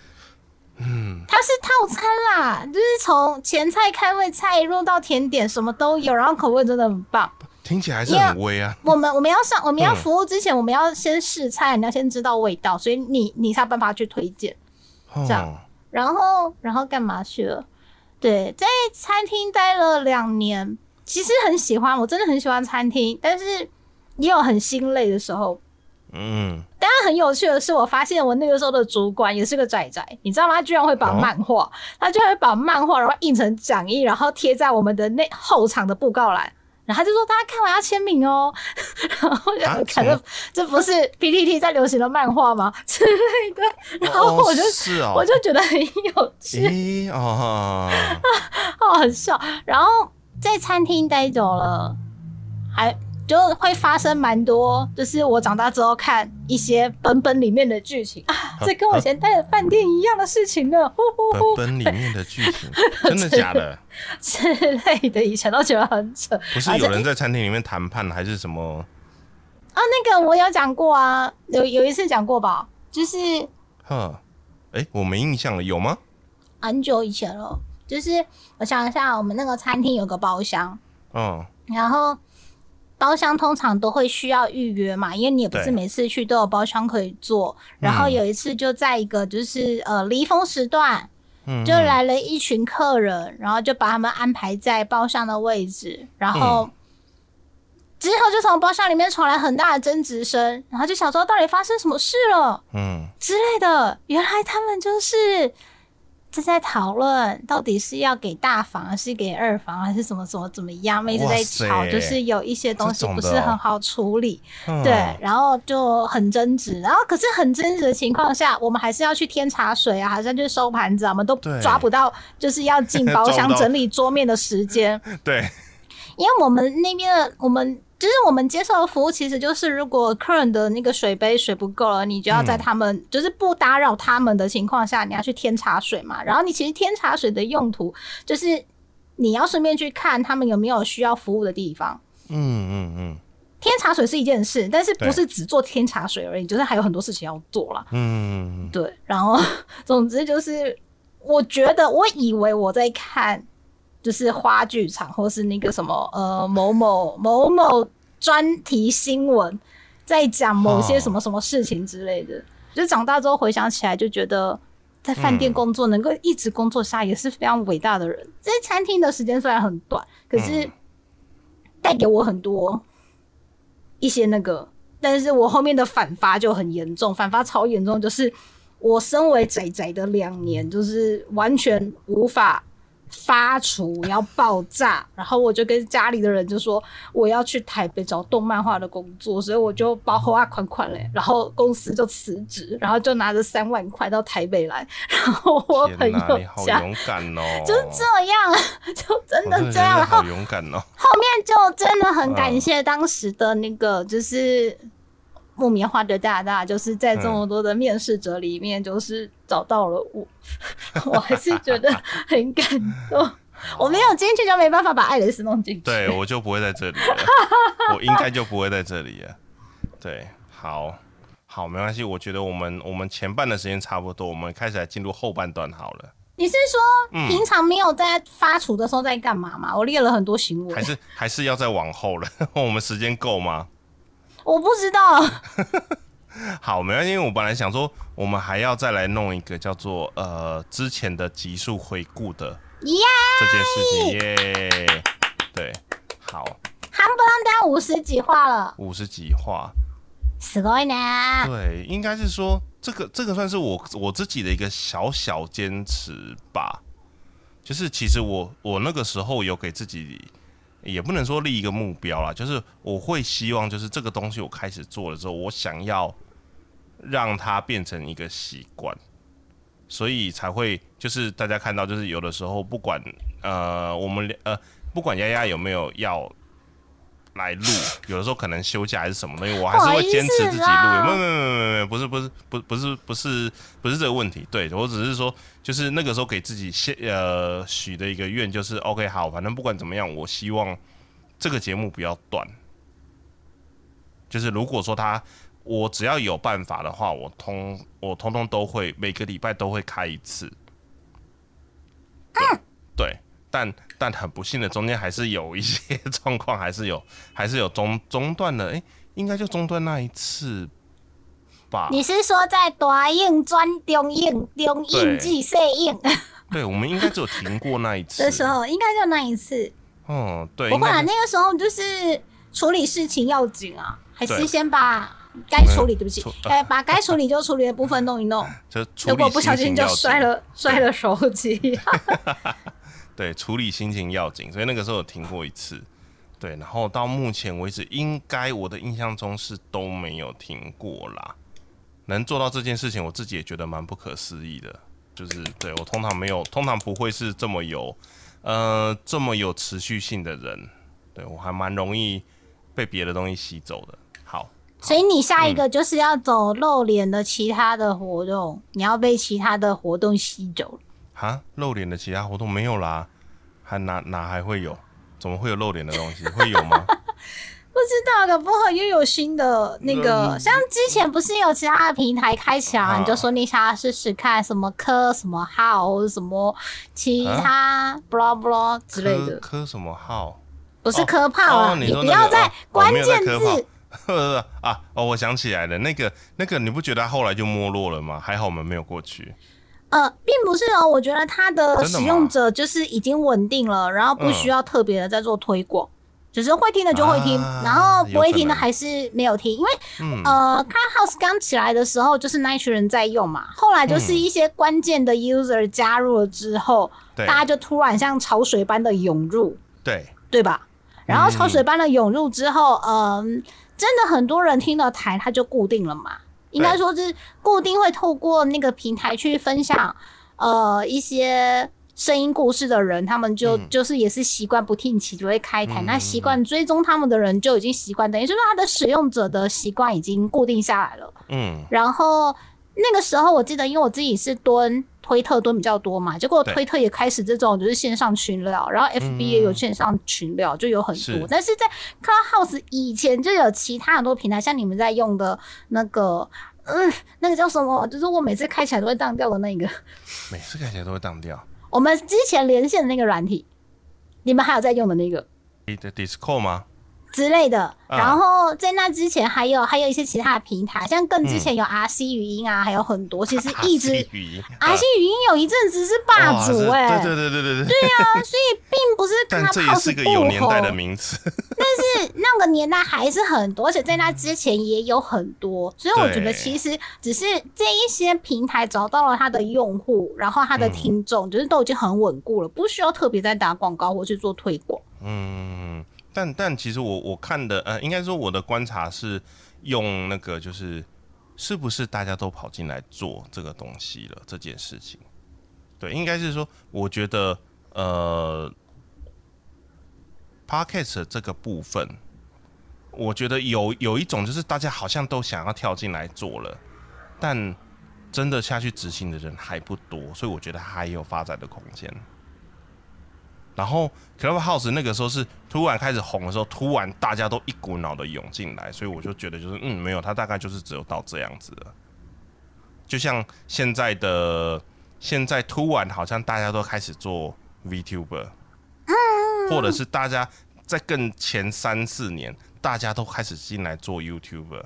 嗯它是套餐啦，就是从前菜、开胃菜一路到甜点，什么都有，然后口味真的很棒。听起来还是很微啊。我们我们要上我们要嗯服务之前，我们要先试菜，你要先知道味道，所以你你才有办法去推荐。这这样然后然后干嘛去了？对，在餐厅待了两年，其实很喜欢，我真的很喜欢餐厅，但是也有很心累的时候。嗯，当然很有趣的是，我发现我那个时候的主管也是个仔仔，你知道吗？他居然会把哦漫画，他居然会把漫画然后印成讲义，然后贴在我们的那后场的布告栏。然后他就说：“大家看完要签名哦。”然后我就啊看什么这这不是 PPT 在流行的漫画吗之类的？然后我就、哦是哦，我就觉得很有趣。咦哦，哦，很笑。然后在餐厅待久了，还就会发生蛮多，就是我长大之后看一些本本里面的剧情啊，这跟我以前待的饭店一样的事情呢，呼呼呼本本里面的剧情真的 假的？之类的，以前都觉得很扯。不是有人在餐厅里面谈判还是什么？啊，那个我有讲过啊，有有一次讲过吧，就是呵，哎，我没印象了，有吗？很久以前了，就是我想一下，我们那个餐厅有个包厢，嗯，然后包厢通常都会需要预约嘛，因为你也不是每次去都有包厢可以坐。然后有一次就在一个就是呃离峰时段，嗯就来了一群客人，然后就把他们安排在包厢的位置，然后。之后就从包厢里面传来很大的争执声，然后就想说到底发生什么事了嗯，之类的。原来他们就是正在讨论到底是要给大房还是给二房，还是什么什么怎么样，一直在吵，就是有一些东西不是很好处理，嗯对，，然后就很争执，然后可是很争执的情况下，我们还是要去添茶水啊，还是要去收盘子啊，我们都抓不到就是要进 包厢整理桌面的时间，对，因为我们那边的我们。就是我们接受的服务，其实就是如果客人的那个水杯水不够了，你就要在嗯他们、就是不打扰他们的情况下，你要去添茶水嘛。然后你其实添茶水的用途，就是你要顺便去看他们有没有需要服务的地方。嗯嗯嗯添茶水是一件事，但是不是只做添茶水而已，就是还有很多事情要做啦。嗯嗯对，然后 总之就是，我觉得我以为我在看就是花剧场或是那个什么呃某某某某专题新闻，在讲某些什么什么事情之类的。就长大之后回想起来，就觉得在饭店工作能够一直工作下也是非常伟大的人。在餐厅的时间虽然很短，可是带给我很多一些那个，但是我后面的反发就很严重，反发超严重，就是我身为仔仔的两年，就是完全无法。发厨要爆炸，然后我就跟家里的人就说我要去台北找动漫画的工作，所以我就包后啊款款嘞，然后公司就辞职，然后就拿着三万块到台北来，然后我朋友家，好勇敢哦，就是这样，就真的这样，好勇敢哦，后面就真的很感谢当时的那个就是。木棉花的大大就是在这么多的面试者里面，就是找到了我，我还是觉得很感动。我没有进去，就没办法把爱丽丝弄进去。对，我就不会在这里了，我应该就不会在这里了。对，好，好，没关系。我觉得我们我们前半的时间差不多，我们开始来进入后半段好了。你是说平常没有在发厨的时候在干嘛吗？我列了很多行为，还是还是要再往后了？我们时间够吗？我不知道。好，没关系。因为我本来想说，我们还要再来弄一个叫做呃之前的集数回顾的这件事情耶。对，好。还不能当五十几话了。五十几话，すごいね。对，应该是说这个这个算是我我自己的一个小小坚持吧。就是其实我我那个时候有给自己。 也不能说立一个目标啦，就是我会希望，就是这个东西我开始做了之后，我想要让它变成一个习惯，所以才会就是大家看到，就是有的时候不管呃我们呃不管丫丫有没有要来录，有的时候可能休假还是什么东西，我还是会坚持自己录。没有没有没有没有，不是不是不不是不是不是这个问题，对我只是说。就是那个时候给自己现呃许的一个愿，就是 OK 好，反正不管怎么样，我希望这个节目不要断。就是如果说他我只要有办法的话，我通我通通都会每个礼拜都会开一次。对，但但很不幸的，中间还是有一些 状况，还是有还是有中中断的，哎，应该就中断那一次吧。你是说在短影转中应，中应即细影？对，我们应该只有停过那一次。的时候应该就那一次。哦，对。不管那个时候就是处理事情要紧啊，还是先把该处理，对不起，该把该处理就处理的部分弄一弄。就如果不小心就摔了摔了手机。对，处理心情要紧，所以那个时候有停过一次。对，然后到目前为止，应该我的印象中是都没有停过啦。能做到这件事情，我自己也觉得蛮不可思议的。就是对我通常没有，通常不会是这么有，呃，这么有持续性的人。对我还蛮容易被别的东西吸走的。好，所以你下一个就是要走露脸的其他的活动，你要被其他的活动吸走了。哈，露脸的其他活动没有啦，还哪哪还会有？怎么会有露脸的东西？会有吗？不知道，搞不好又有新的那个，像之前不是有其他的平台开起来，你就说你想要试试看什么科什么号，什么其他 blah blah 之类的。科什么号？不是科炮啊！你不要在关键字。啊哦，我想起来了，那个那个，你不觉得后来就没落了吗？还好我们没有过去。呃，并不是哦，我觉得它的使用者就是已经稳定了，然后不需要特别的在做推广。只是会听的就会听，然后不会听的还是没有听，因为呃，Clubhouse 刚起来的时候就是那一群人在用嘛，后来就是一些关键的 user 加入了之后，大家就突然像潮水般的涌入，对。对吧？然后潮水般的涌入之后，嗯，真的很多人听了台，它就固定了嘛，应该说是固定会透过那个平台去分享，呃，一些。声音故事的人，他们就就是也是习惯不定期就会开台，那习惯追踪他们的人就已经习惯，等于是说他的使用者的习惯已经固定下来了。嗯，然后那个时候我记得，因为我自己是蹲推特蹲比较多嘛，结果推特也开始这种就是线上群聊，然后 FB 也有线上群聊，就有很多。但是在 Clubhouse 以前就有其他很多平台，像你们在用的那个，嗯，那个叫什么？就是我每次开起来都会当掉的那个，每次开起来都会当掉。我们之前连线的那个软体，你们还有在用的那个？你的 Discord 吗？之类的。啊然后在那之前还有还有一些其他的平台，像更之前有 RC 语音啊，还有很多，其实一直 RC 语音 RC 语音有一阵子是霸主哎、对对对对对对。对啊，所以并不是但这是个有年代的名词。但是那个年代还是很多，而且在那之前也有很多，所以我觉得其实只是这一些平台找到了它的用户，然后它的听众，就是都已经很稳固了，不需要特别再打广告或去做推广。嗯，但但其实我我看的呃，应该说我的观察是用那个就是是不是大家都跑进来做这个东西了这件事情。对，应该是说，我觉得呃 p o d c a s t 这个部分，我觉得有有一种就是大家好像都想要跳进来做了，但真的下去执行的人还不多，所以我觉得还有发展的空间。然后 Clubhouse 那个时候是突然开始红的时候，突然大家都一股脑的涌进来，所以我就觉得就是嗯，没有，它大概就是只有到这样子了。就像现在的现在突然好像大家都开始做 VTuber，或者是大家在更前三四年大家都开始进来做 YouTuber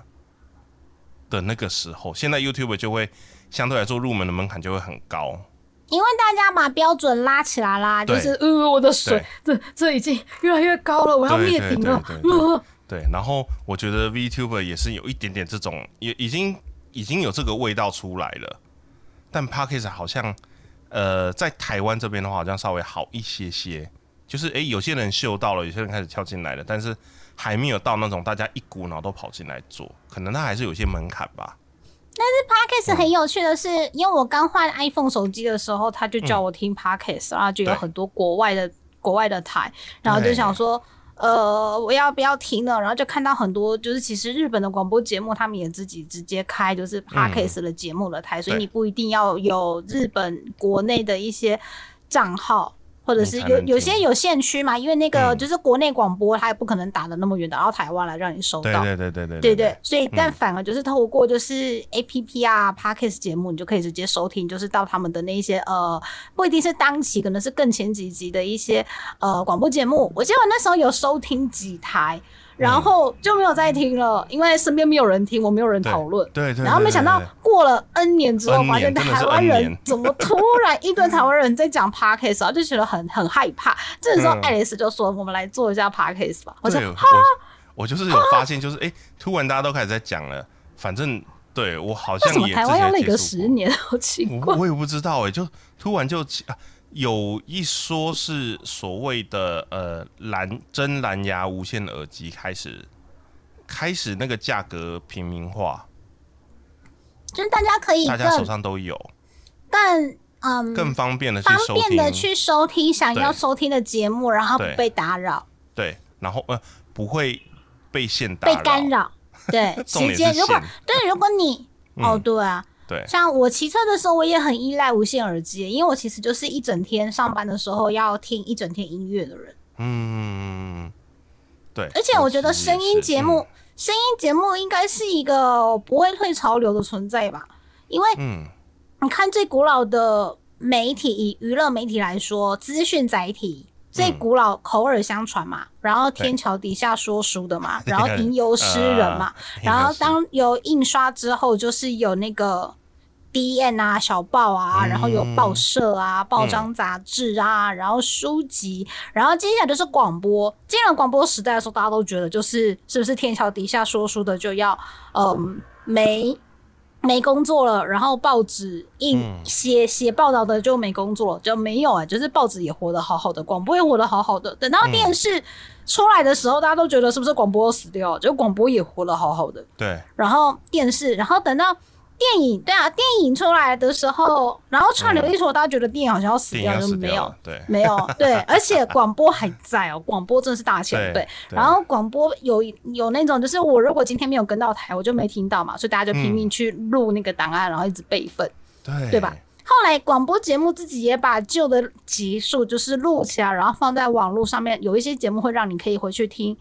的那个时候，现在 YouTuber 就会相对来说入门的门槛就会很高。因为大家把标准拉起来啦，就是呃，我的水，这这已经越来越高了，我要灭顶了呃对，然后我觉得 VTuber 也是有一点点这种，也已经已经有这个味道出来了。但 p a c k a g e 好像，呃，在台湾这边的话，好像稍微好一些些。就是诶，有些人嗅到了，有些人开始跳进来了，但是还没有到那种大家一股脑都跑进来做，可能它还是有些门槛吧。Podcast 很有趣的是，因为我刚换 iPhone 手机的时候，他就叫我听 Podcast，、然后就有很多国外的国外的台，然后就想说，呃，我要不要听呢？然后就看到很多，就是其实日本的广播节目，他们也自己直接开就是 Podcast 的节目的台，所以你不一定要有日本国内的一些账号。或者是有有些有限区嘛，因为那个嗯就是国内广播，它也不可能打的那么远，打到台湾来让你收到。对对对对对对对，所以嗯但反而就是透过就是 A P P 啊、Podcast 节目，你就可以直接收听，就是到他们的那一些呃，不一定是当期，可能是更前几集的一些呃广播节目。我记得我那时候有收听几台，然后就没有再听了，因为身边没有人听，我没有人讨论。对对，然后没想到过了 N 年之后，发现台湾人怎么突然一堆台湾人在讲 podcast 啊，就觉得很很害怕。这时候嗯爱丽丝就说：“我们来做一下 podcast 吧。”我说哈，我我就是有发现，就是哎、突然大家都开始在讲了，反正对我好：“像台湾要那个十年？好奇怪。”我我也不知道哎、就突然就起啊，有一说是所谓的呃蓝真蓝牙无线耳机开始开始那个价格平民化，就是大家可以大家手上都有，更嗯更方便的去方收听，便的去收听想要收听的节目，然后不被打扰、对，然后呃不会被限打被干扰。对，重点是时间如果对，如果你哦嗯。对啊，对，像我骑车的时候，我也很依赖无线耳机，因为我其实就是一整天上班的时候要听一整天音乐的人。嗯，对，而且我觉得声音是节目，声音节目应该是一个不会退潮流的存在吧？因为嗯，你看最古老的媒体，以娱乐媒体来说，资讯载体最古老口耳相传嘛，然后天桥底下说书的嘛，然后吟游诗人嘛，呃然后当有印刷之后，就是有那个 D N 啊、小报啊，嗯然后有报社啊、报章杂志啊，然后书籍，然后接下来就是广播。进了广播时代的时候，大家都觉得就是是不是天桥底下说书的就要嗯没。没工作了，然后报纸印嗯写写报道的就没工作了，就没有啊、就是报纸也活得好好的，广播也活得好好的。等到电视出来的时候，大家都觉得是不是广播死掉了？就广播也活得好好的。对，然后电视，然后等到电影，对啊，电影出来的时候，然后串流一说，大家觉得电影好像要死掉，就没有，，对，没有，对，而且广播还在哦，广播真的是大前辈。然后广播有有那种，就是我如果今天没有跟到台，我就没听到嘛，所以大家就拼命去录那个档案，然后一直备份，对对吧？？后来广播节目自己也把旧的集数就是录起来，然后放在网络上面，有一些节目会让你可以回去听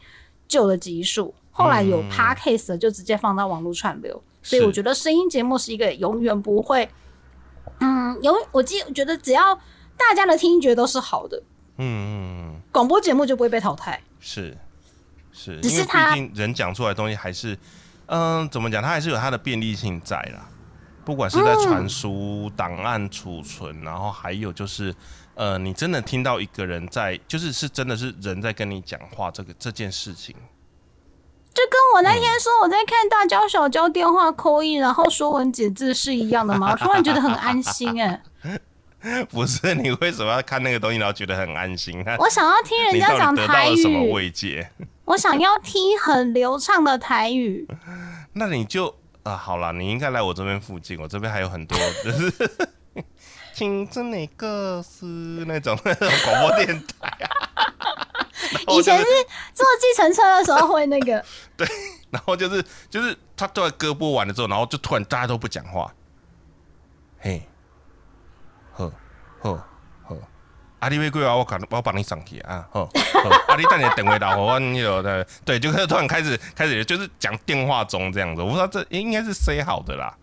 旧的集数。后来有嗯 podcast 的就直接放到网络串流，所以我觉得声音节目是一个永远不会，嗯，永我记我觉得只要大家的听觉都是好的，嗯嗯嗯，广播节目就不会被淘汰。是是，只是他毕竟人讲出来的东西还是，嗯，怎么讲？它还是有它的便利性在啦。不管是在传输、档案储存，然后还有就是，呃，你真的听到一个人在，就是是真的是人在跟你讲话，这个这件事情，就跟我那天说我在看大娇小娇电话扣印，然后说文解字是一样的吗？我突然觉得很安心哎、不是你为什么要看那个东西，然后觉得很安心？我想要听人家讲台语什么语，慰藉？我想要听很流畅的台语。那你就啊、好了，你应该来我这边附近，我这边还有很多，就是听真哪个是那种那种广播电台啊。以前是坐计程车的时候会那个，对然后就是就是他突然歌播完了之后，然后就突然大家都不讲话，嘿，呵呵呵，啊你要过来，我赶我帮你上去啊，呵呵，啊你等你等回到，我你有的对，就开始突然开始开始就是讲电话中这样子，我不知道这应该是 say 好的啦，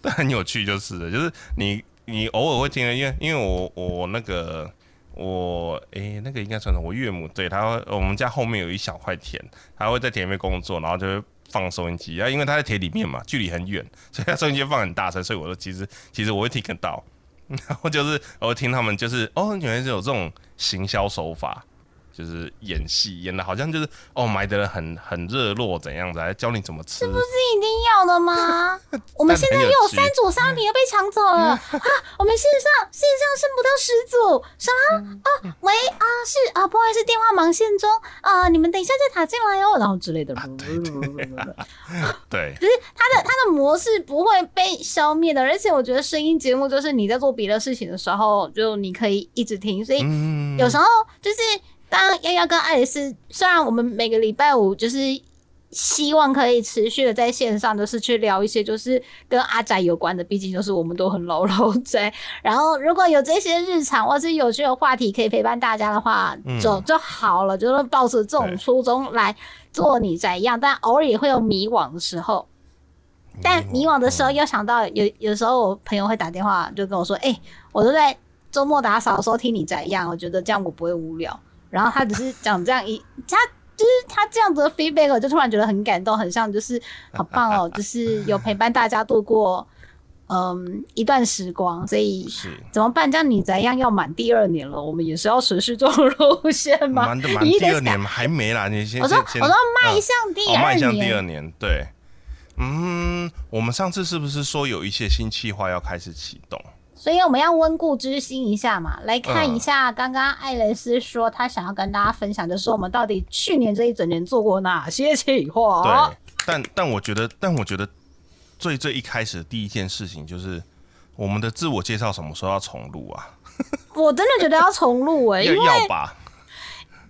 但很有趣就是了，就是你你偶尔会听的，因为因为我我那个。我诶、那个应该算是我岳母，对，她我们家后面有一小块田，她会在田里面工作，然后就会放收音机啊，因为她在田里面嘛，距离很远，所以她收音机放很大声，所以我说其实其实我会听得到，然后就是我会听他们就是哦，原来是有这种行销手法，就是演戏演的好像就是哦买的人很很热络怎样子，来教你怎么吃，是一定要的吗？我们现在又有三组商品又被抢走了 啊！我们线上线上剩不到十组，什么啊？喂啊，是啊，不好意思，电话忙线中啊，你们等一下再打进来哦，然后之类的。对可 是它的它的模式不会被消灭的，而且我觉得声音节目就是你在做别的事情的时候，就你可以一直听，所以嗯有时候就是当丫丫跟爱丽丝，虽然我们每个礼拜五就是希望可以持续的在线上，就是去聊一些就是跟阿宅有关的，毕竟就是我们都很老老宅。然后如果有这些日常或是有趣的话题可以陪伴大家的话，就就好了，就是抱着这种初衷来做你宅一样，但偶尔也会有迷惘的时候。但迷惘的时候，又想到有有时候我朋友会打电话就跟我说：“哎、我都在周末打扫的时候听你宅一样，我觉得这样我不会无聊。”然后他只是讲这样一，他就是他这样子的 feedback，我就突然觉得很感动，很像就是好棒哦，就是有陪伴大家度过嗯一段时光。所以是怎么办？这样你宅一样要满第二年了，我们也是要持续这种路线吗？满的满第二年还没啦，你先我说先我说迈嗯向第二年迈向第，二年，对，嗯，我们上次是不是说有一些新计划要开始启动？所以我们要温故知新一下嘛，来看嗯一下刚刚艾蕾斯说他想要跟大家分享的是我们到底去年这一整年做过哪些企划。对，但但我觉得，但我觉得最最一开始的第一件事情就是我们的自我介绍什么时候要重录啊？我真的觉得要重录哎、要因为要吧？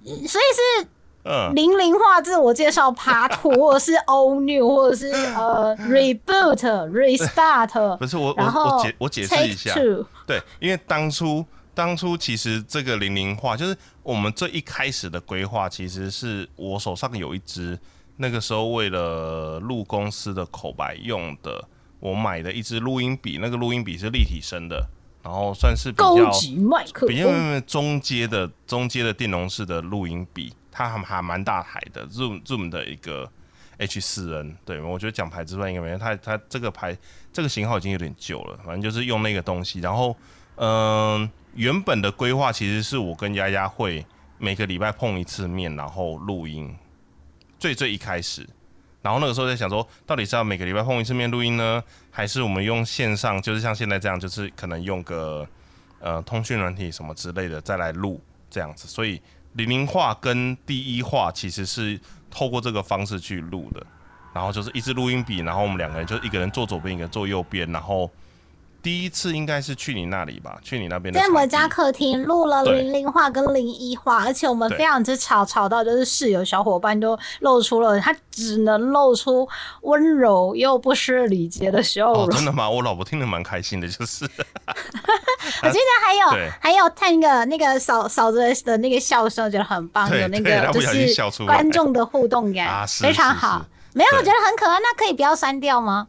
所以是嗯，零零化自我介绍 Part Two，或者是 All New，或者是呃 Reboot、Restart，不是我我我解我解释一下。对，因为当初当初其实这个零零化，就是我们最一开始的规划，其实是我手上有一支，那个时候为了录公司的口白用的，我买的一支录音笔，那个录音笔是立体声的，然后算是比高较级麦克比较风，中阶的中阶的电容式的录音笔，它还还蛮大台的，Zoom Zoom 的一个 H 四 N。对，我觉得讲牌之外应该没有，它它这个牌这个型号已经有点旧了，反正就是用那个东西。然后，嗯、原本的规划其实是我跟丫丫会每个礼拜碰一次面，然后录音。最最一开始，然后那个时候在想说，到底是要每个礼拜碰一次面录音呢，还是我们用线上，就是像现在这样，就是可能用个呃通讯软体什么之类的再来录这样子。所以零零化跟第一化其实是透过这个方式去录的，然后就是一支录音笔，然后我们两个人就一个人坐左边，一个坐右边，然后第一次应该是去你那里吧，去你那边在我们家客厅录了对零零话跟零一话，而且我们非常之吵，吵到就是室友小伙伴都露出了他只能露出温柔又不失礼节的笑哦，容。真的吗？我老婆听得蛮开心的，就是我记得还有还有看那个那个嫂嫂子的那个笑声，我觉得很棒，对有那个就是观众的互动感，非常好。没有，我觉得很可爱，那可以不要删掉吗？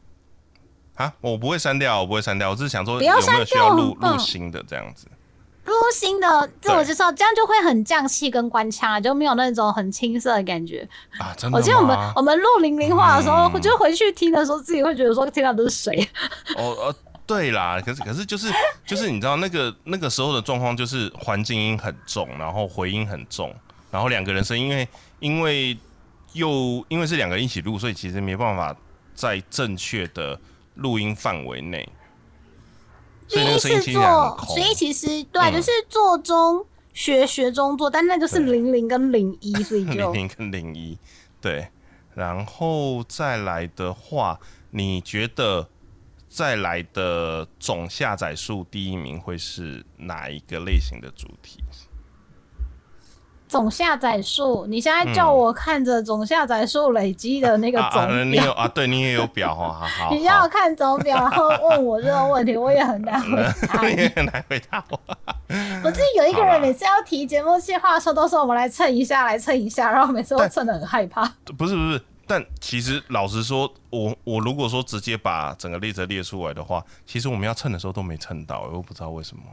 啊，我不会删掉，我不会删掉，我只是想说不要有没有需要录录新的这样子。录新的自我介绍，这样就会很降气跟官腔啊，就没有那种很青涩的感觉。啊，真的我记得我们我们录零零话的时候，嗯就回去听的时候，自己会觉得说听到都是谁？哦哦，对啦，可是可是就是就是你知道那个那个时候的状况，就是环境音很重，然后回音很重，然后两个人声音因为因为又因为是两个人一起录，所以其实没办法在正确的录音范围内，所以那第一次个声音听起来很做，空所。以其实对，嗯就是做中学学中做，但那就是零零跟零一，所以就零零跟零一，对，然后再来的话，你觉得再来的总下载数第一名会是哪一个类型的主题？总下载数。你现在叫我看着总下载数累积的那个啊啊，总表，你有啊？对你也有表哦，好 好。你要我看总表，然后问我这个问题，我也很难回答你你。也很难回答我。我记得有一个人每次要提节目计划的时候，都说我们来蹭一下，来蹭一下，然后每次都蹭的很害怕。不是不是，但其实老实说，我我如果说直接把整个例子列出来的话，其实我们要蹭的时候都没蹭到，我不知道为什么。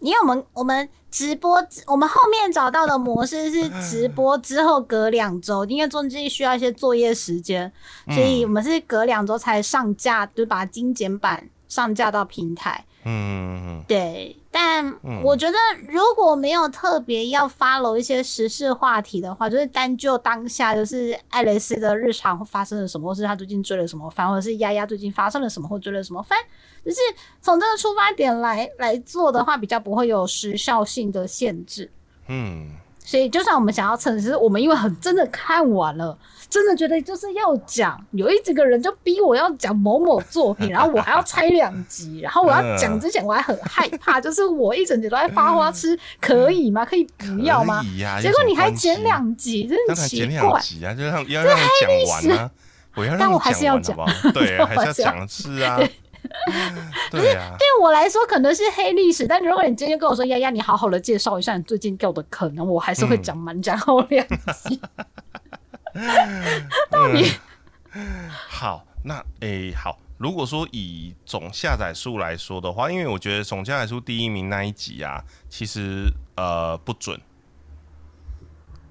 因为我们我们直播，我们后面找到的模式是 直播之后隔两周，因为中间需要一些作业时间，所以我们是隔两周才上架，就把精简版上架到平台。嗯对，但嗯。我觉得如果没有特别要 follow 一些时事话题的话，就是单就当下，就是艾蕾丝的日常发生了什么，或是她最近追了什么番，或者是丫丫最近发生了什么或追了什么番，就是从这个出发点来来做的话，比较不会有时效性的限制。嗯，所以，就算我们想要蹭，其实我们因为很真的看完了，真的觉得就是要讲，有一这个人就逼我要讲某某作品，然后我还要拆两集，然后我要讲之前我还很害怕，就是我一整集都在发花痴，可以吗？可以不要吗可？以呀、结果你还剪，两集，真的奇当然剪两怪。集啊，就让要让讲完啊。我要但我还是要讲？对，我还是要讲是啊。对啊，对我来说可能是黑历史，但如果你今天跟我说丫丫，你好好的介绍一下你最近掉的坑，我还是会讲满讲后两集。到底 好，那诶、好。如果说以总下载数来说的话，因为我觉得总下载数第一名那一集啊，其实呃不准，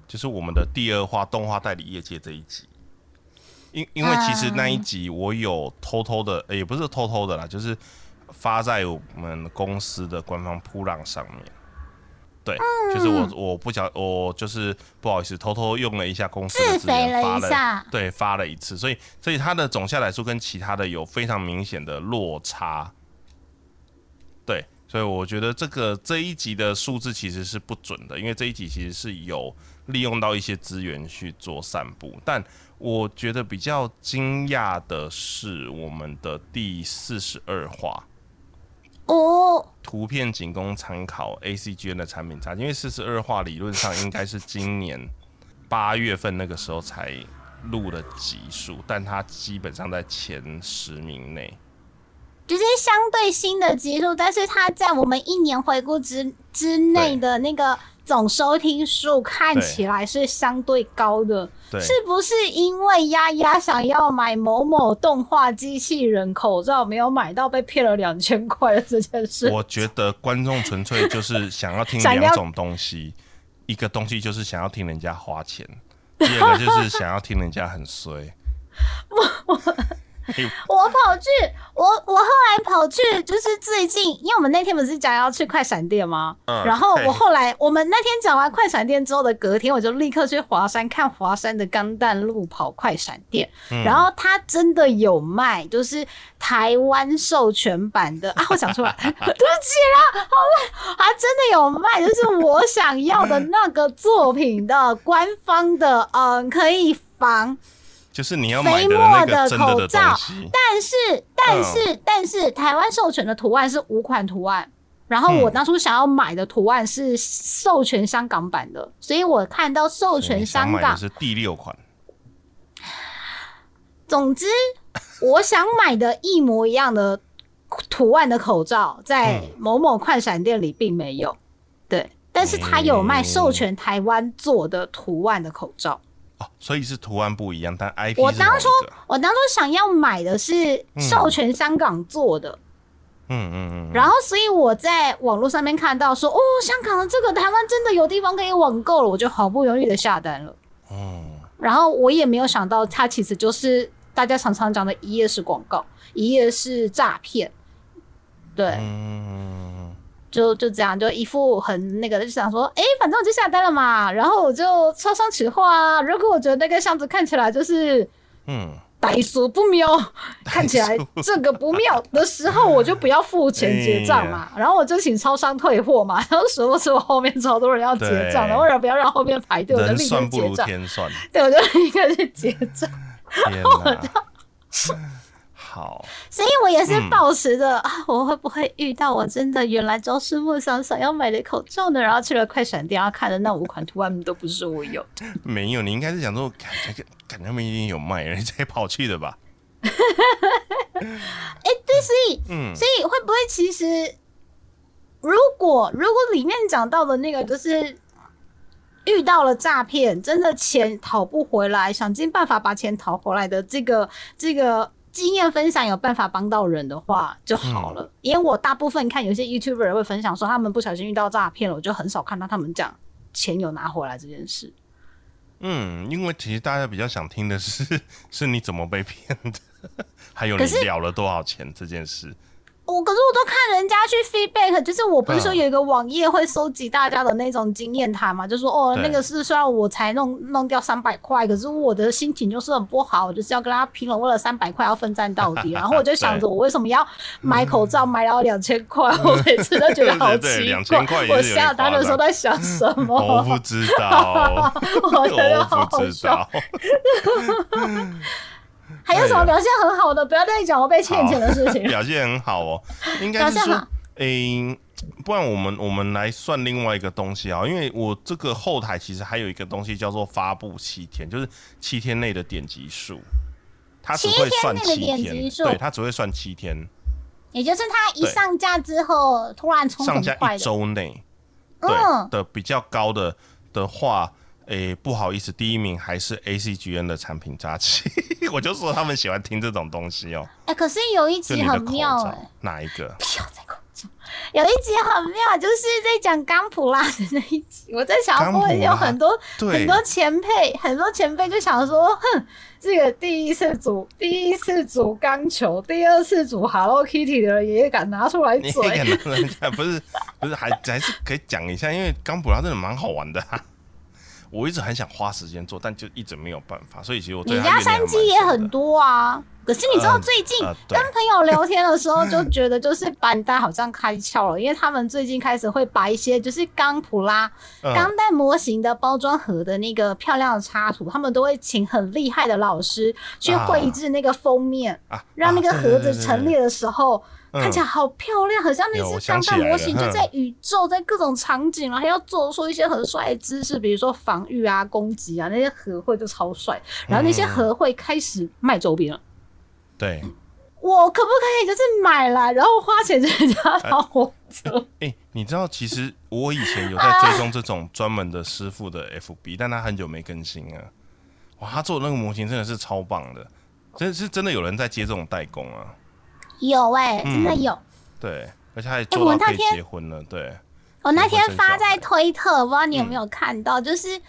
就是我们的第二话动画代理业界这一集。因因为其实那一集我有偷偷的，呃也不是偷偷的啦，就是发在我们公司的官方铺浪上面。对，就是我我不晓我就是不好意思，偷偷用了一下公司的资源发一下对，发了一次，所以所以它的总下载数跟其他的有非常明显的落差。对，所以我觉得这个这一集的数字其实是不准的，因为这一集其实是有利用到一些资源去做散布，但我觉得比较惊讶的是我们的第四十二话。哦，图片仅供参考，ACGN 的产品差，因为四十二话理论上应该是今年八月份那个时候才录的集数，但它基本上在前十名内。就是相对新的集数，但是它在我们一年回顾之之内的那个总收听数看起来是相对高的，是不是因为丫丫想要买某某动画机器人口罩没有买到，被骗了两千块的这件事？我觉得观众纯粹就是想要听 两种东西，一个东西就是想要听人家花钱，第二个就是想要听人家很衰。我 跑去，我我后来跑去，就是最近，因为我们那天不是讲要去快闪店吗？嗯然后我后来，我们那天讲完快闪店之后的隔天，我就立刻去华山看华山的钢弹路跑快闪店，嗯然后它真的有卖，就是台湾授权版的啊，我想出来，对不起啦，好了，它真的有卖，就是我想要的那个作品的官方的，嗯，可以防。就是你要买飞的那个真的的口罩东西，但是，但是，但是，台湾授权的图案是五款图案，然后我嗯当初想要买的图案是授权香港版的，所以我看到授权香港。是第六款。总之，我想买的一模一样的图案的口罩，在嗯某某快闪店里并没有。对，但是他有卖授权台湾做的图案的口罩。哦，所以是图案不一样，但 IP 我当初我当初想要买的是授权香港做的。嗯嗯嗯嗯，然后，所以我在网络上面看到说，哦，香港的这个台湾真的有地方可以网购了，我就毫不犹豫的下单了。嗯，然后我也没有想到，它其实就是大家常常讲的一页式广告，一页式诈骗。对，嗯，就就这样，就一副很那个，就想说，哎，反正我就下单了嘛，然后我就超商取货啊。如果我觉得那个箱子看起来就是，嗯，歹俗不妙，看起来这个不妙的时候，我就不要付钱结账嘛，然后我就请超商退货嘛。然后殊不时我后面超多人要结账的，对为了不要让后面排队，我就立刻结账。天算，对，我就立刻去结账。天哪！好，所以我也嗯是保持着、啊，我会不会遇到我真的原来朝思暮想想要买的口罩呢？然后去了快闪店，然后看的那五款图案都不是我有的。没有，你应该是想说，感感觉他们一定有卖，你才跑去的吧？哎、对，所以嗯，所以会不会其实，如果如果里面讲到的那个就是遇到了诈骗，真的钱讨不回来，想尽办法把钱讨回来的这个这个经验分享有办法帮到人的话就好了。因为我大部分看有些 YouTuber 会分享说他们不小心遇到诈骗了，我就很少看到他们讲钱有拿回来这件事。嗯，因为其实大家比较想听的是，是你怎么被骗的，还有你了了多少钱这件事。我可是我都看人家去 feedback，就是我不是说嗯有一个网页会收集大家的那种经验谈嘛，就说哦那个是虽然我才弄弄掉三百块，可是我的心情就是很不好，我就是要跟他拼了，为了三百块要奋战到底。然后我就 想着我为什么要买口罩买到两千块，我每次都觉得好奇2000块也是有我点下单的时候在想什 我么？不知道，我觉得好好不知笑。道。还有什么表现很好的？不要再讲我被欠钱的事情。表现很好哦，应该是说表现好，诶、不然我们我们来算另外一个东西啊，因为我这个后台其实还有一个东西叫做发布七天，就是七天内的点击数，它只会算七七天内的点击天，数？对，它只会算七天，也就是它一上架之后突然冲上架一周内，对、嗯。的比较高的的话。诶、不好意思，第一名还是 ACGN 的产品扎起，我就说他们喜欢听这种东西哦、哎、可是有一集很妙哪一个？不要再口罩。有一集很妙，就是在讲冈普拉的那一集。我在想，会冈普拉有很多很多前辈，很多前辈就想说，哼，这个第一次组第一次组钢球，第二次组 Hello Kitty 的人也敢拿出来你嘴。也敢拿人不是不是还还是可以讲一下，因为冈普拉真的蛮好玩的、啊。我一直很想花时间做，但就一直没有办法，所以其实我对你家山鸡也很多啊，可是你知道嗯最近跟朋友聊天的时候，就觉得就是板带好像开窍了，因为他们最近开始会把一些就是钢普拉嗯钢弹模型的包装盒的那个漂亮的插图，他们都会请很厉害的老师去啊绘制那个封面，啊，让那个啊盒子陈。列的时候。嗯看起来好漂亮，很像那只钢弹模型，就嗯在宇宙，在各种场景，然后还要做出一些很帅的姿势，比如说防御啊、攻击啊，那些和会就超帅。然后那些嗯盒会开始卖周边了。对，我可不可以就是买来，然后花钱人家帮我做？哎、你知道其实我以前有在追踪这种专门的师傅的 FB，但他很久没更新啊。哇，他做的那个模型真的是超棒的，真是真的有人在接这种代工啊。有哎、嗯真的有。对，而且还我做到可以那天结婚了。对，我那天发在推特，不知道你有没有看到，就是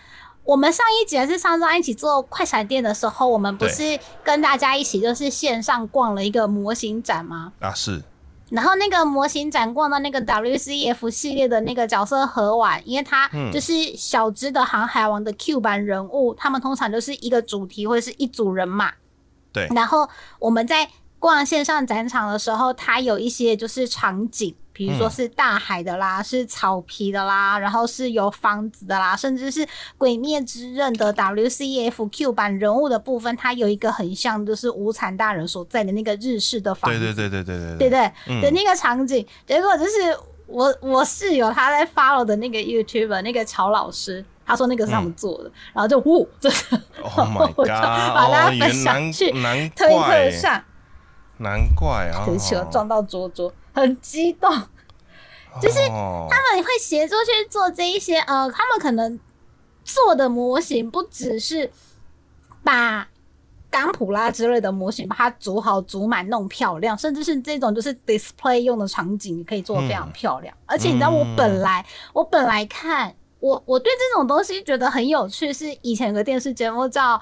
我们上一集还是上周一起做快闪店的时候，我们不是跟大家一起就是线上逛了一个模型展吗？啊是，然后那个模型展逛到那个 WCF 系列的那个角色盒玩，因为它嗯就是小只的航海王的 Q 版人物，他们通常就是一个主题或者是一组人马。对然后我们在逛线上展场的时候，它有一些就是场景，比如说嗯是大海的啦，是草皮的啦，然后是有房子的啦，甚至是《鬼灭之刃》的 WCF Q 版人物的部分，它有一个很像就是无惨大人所在的那个日式的房子。对对对对对对对对嗯的那个场景，结果就是我我室友他在 follow 的那个 YouTuber 那个乔老师，他说那个是他们做的，然后就呜，Oh 就 god！把它哦，分享去难推特，上，难怪啊！对不起，我撞到桌桌，很激动。就是他们会协助去做这一些，呃，他们可能做的模型不只是把钢普拉之类的模型，把它组好、组满、弄漂亮，甚至是这种就是 display 用的场景，你可以做的非常漂亮。而且你知道，我本来我本来看我我对这种东西觉得很有趣，是以前有个电视节目叫。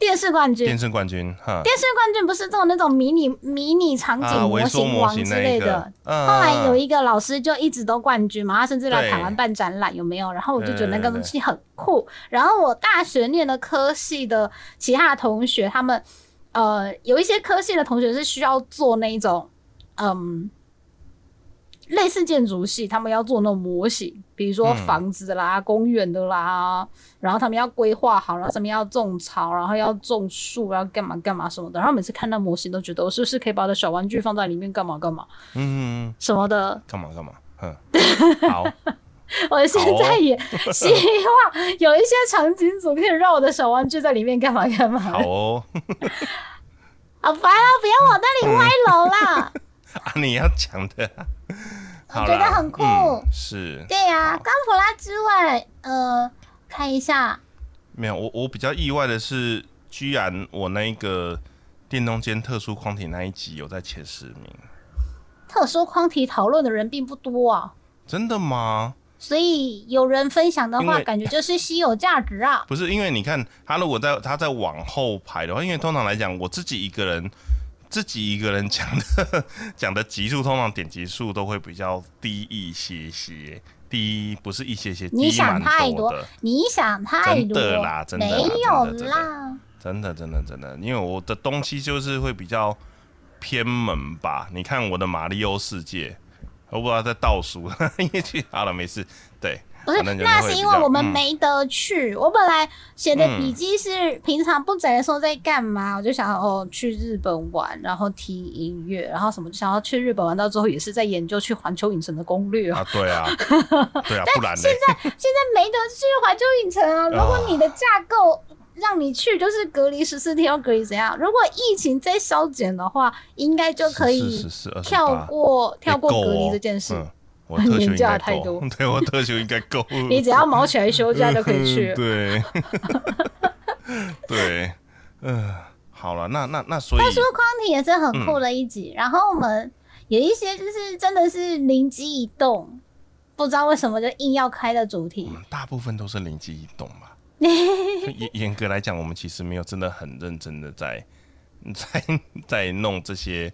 电视冠军，电视冠军，哈，电视冠军不是这种那种迷你迷你场景模型王之类的。后来有一个老师就一直都冠军嘛，他甚至来台湾办展览，有没有？然后我就觉得那个东西很酷。然后我大学念的科系的其他同学，他们呃有一些科系的同学是需要做那种嗯。类似建筑系，他们要做那种模型，比如说房子啦、公园的啦，然后他们要规划好然后，上面要种草，然后要种树，要干嘛干嘛什么的。然后每次看到模型，都觉得我是不是可以把我的小玩具放在里面，干嘛干嘛，嗯，什么的，干嘛干嘛，嗯，好，我现在也希望有一些场景组可以让我的小玩具在里面干嘛干嘛。好哦，好烦啊！不要往那里歪楼啦。啊，你要讲的。我觉得很酷，是，对呀。钢普拉之外，呃，看一下，没有。我我比较意外的是，居然我那个电动间特殊框体那一集有在前十名。特殊框体讨论的人并不多啊。真的吗？所以有人分享的话，感觉就是稀有价值啊。不是，因为你看他如果在他在往后排的话，因为通常来讲，我自己一个人。自己一个人讲的 讲的集数，通常点击数都会比较低一些些，低不是一些些，你想太多，你想太多啦，真的没有啦，真的真的真的，因为我的东西就是会比较偏门吧。你看我的马里奥世界，我不知道在倒数，因为去好了没事，对。不是，那是因为我们没得去。我本来写的笔记是平常不宅的时候在干嘛，我就想哦去日本玩，然后听音乐，然后什么想要去日本玩到最后也是在研究去环球影城的攻略啊。对啊，对啊，不然现在现在没得去环球影城啊。如果你的架构让你去，就是隔离十四天要隔离怎样？如果疫情再消减的话，应该就可以跳过跳过隔离这件事。我特 休假太多，对我特休应该够。你只要毛起来休假就可以去。对，对，嗯，好了，那那那所以，他说框体也是很酷的一集。然后我们有一些就是真的是灵机一动，不知道为什么就硬要开的主题。大部分都是灵机一动吧。严严格来讲，我们其实没有真的很认真的在在在弄这些，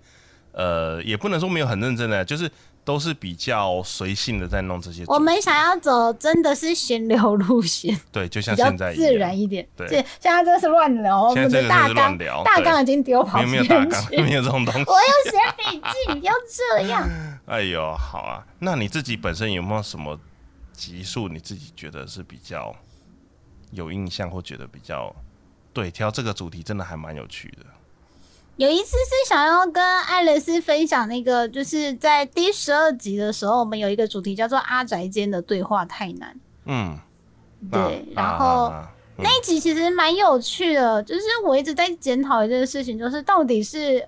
呃，也不能说没有很认真的，就是。都是比较随性的在弄这些。我们想要走真的是闲聊路线，对，就像现在自然一点。对，现在这是乱聊，我们的大纲大纲已经丢跑没有大纲，没有这种东西。我要写笔记，不要这样。哎呦，好啊，那你自己本身有没有什么集数，你自己觉得是比较有印象，或觉得比较对挑这个主题，真的还蛮有趣的。有一次是想要跟爱丽丝分享那个，就是在第十二集的时候，我们有一个主题叫做“阿宅间的对话太难”。嗯，对。然后那一集其实蛮有趣的，就是我一直在检讨一件事情，就是到底是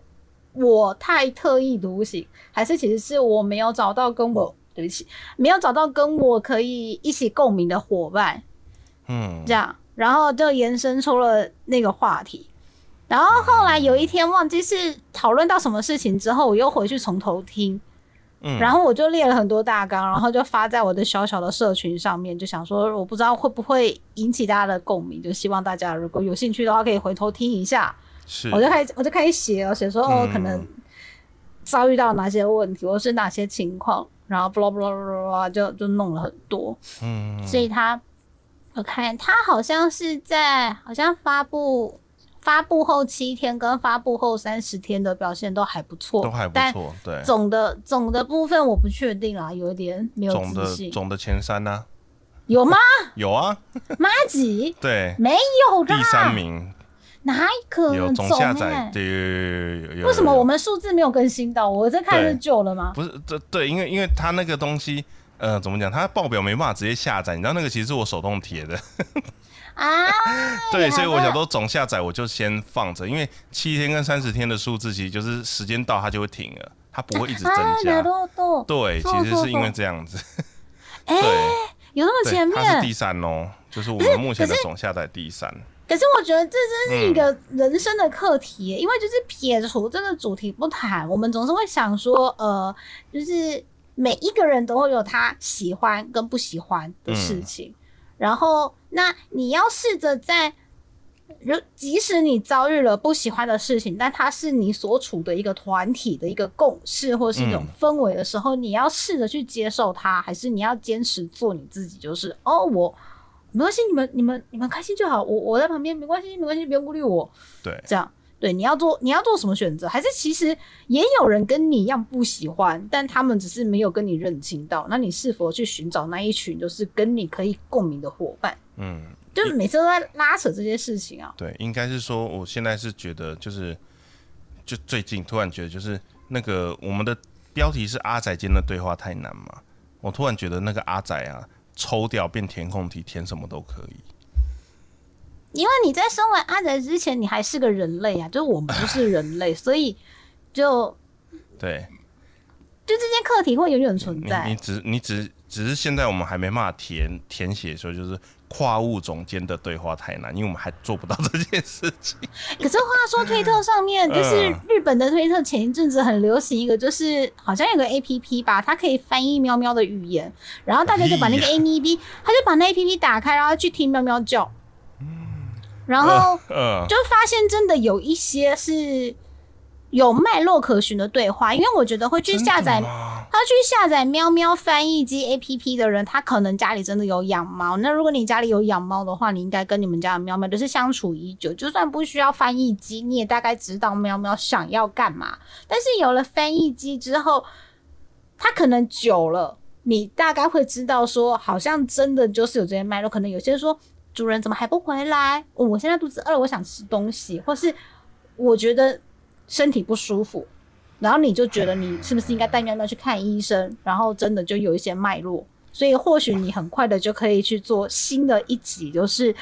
我太特立独行，还是其实是我没有找到跟我对不起，没有找到跟我可以一起共鸣的伙伴。嗯，这样，然后就延伸出了那个话题。然后后来有一天忘记是讨论到什么事情之后，我又回去从头听，嗯，然后我就列了很多大纲，然后就发在我的小小的社群上面，就想说我不知道会不会引起大家的共鸣，就希望大家如果有兴趣的话可以回头听一下。是，我就开始我就开始写了，写说哦可能遭遇到哪些问题，或是哪些情况，然后 blah blah blah 就就弄了很多，嗯，所以他我看他好像是在好像发布。发布后七天跟发布后三十天的表现都还不错，都还不错。对，总的总的部分我不确定啊，有一点没有自信。总的前三呢？有吗？有啊，妈几？对，没有第三名，哪可能总下载？对，为什么我们数字没有更新到？我在看是旧了吗？不是，这对，因为因为他那个东西，呃，怎么讲？他报表没办法直接下载，你知道那个其实是我手动贴的。啊，对，所以我想说总下载我就先放着，因为七天跟三十天的数字其实就是时间到它就会停了，它不会一直增加。对，其实是因为这样子。对，有那么前面？它是第三哦，就是我们目前的总下载第三。可是我觉得这真是一个人生的课题耶，因为就是撇除这个主题不谈，我们总是会想说，呃，就是每一个人都会有他喜欢跟不喜欢的事情，然后那你要试着在，如即使你遭遇了不喜欢的事情，但它是你所处的一个团体的一个共识或是一种氛围的时候，你要试着去接受它，还是你要坚持做你自己？就是哦，我。没关系，你们、你们、你们开心就好。我我在旁边，没关系，没关系，不用顾虑我。对，这样对。你要做，你要做什么选择？还是其实也有人跟你一样不喜欢，但他们只是没有跟你认清到。那你是否去寻找那一群就是跟你可以共鸣的伙伴？嗯，就是每次都在拉扯这些事情啊。对，应该是说，我现在是觉得，就是就最近突然觉得，就是那个我们的标题是阿仔间的对话太难嘛？我突然觉得那个阿仔啊。抽掉变填空题，填什么都可以。因为你在生完阿仔之前，你还是个人类啊，就是我们不是人类，所以就对，就这件课题会永远存在。你只你只只是现在我们还没办法填填写说就是。跨物种间的对话太难，因为我们还做不到这件事情。可是话说，推特上面就是日本的推特，前一阵子很流行一个，就是好像有个 A P P 吧，它可以翻译喵喵的语言，然后大家就把那个 A P P，他就把那 A P P 打开，然后去听喵喵叫，然后就发现真的有一些是。有脉络可循的对话，因为我觉得会去下载，他去下载喵喵翻译机 A P P 的人，他可能家里真的有养猫。那如果你家里有养猫的话，你应该跟你们家的喵喵就是相处已久，就算不需要翻译机，你也大概知道喵喵想要干嘛。但是有了翻译机之后，它可能久了，你大概会知道说，好像真的就是有这些脉络。可能有些人说，主人怎么还不回来？我现在肚子饿，我想吃东西，或是我觉得。身体不舒服，然后你就觉得你是不是应该带喵喵去看医生？然后真的就有一些脉络，所以或许你很快的就可以去做新的一集，就是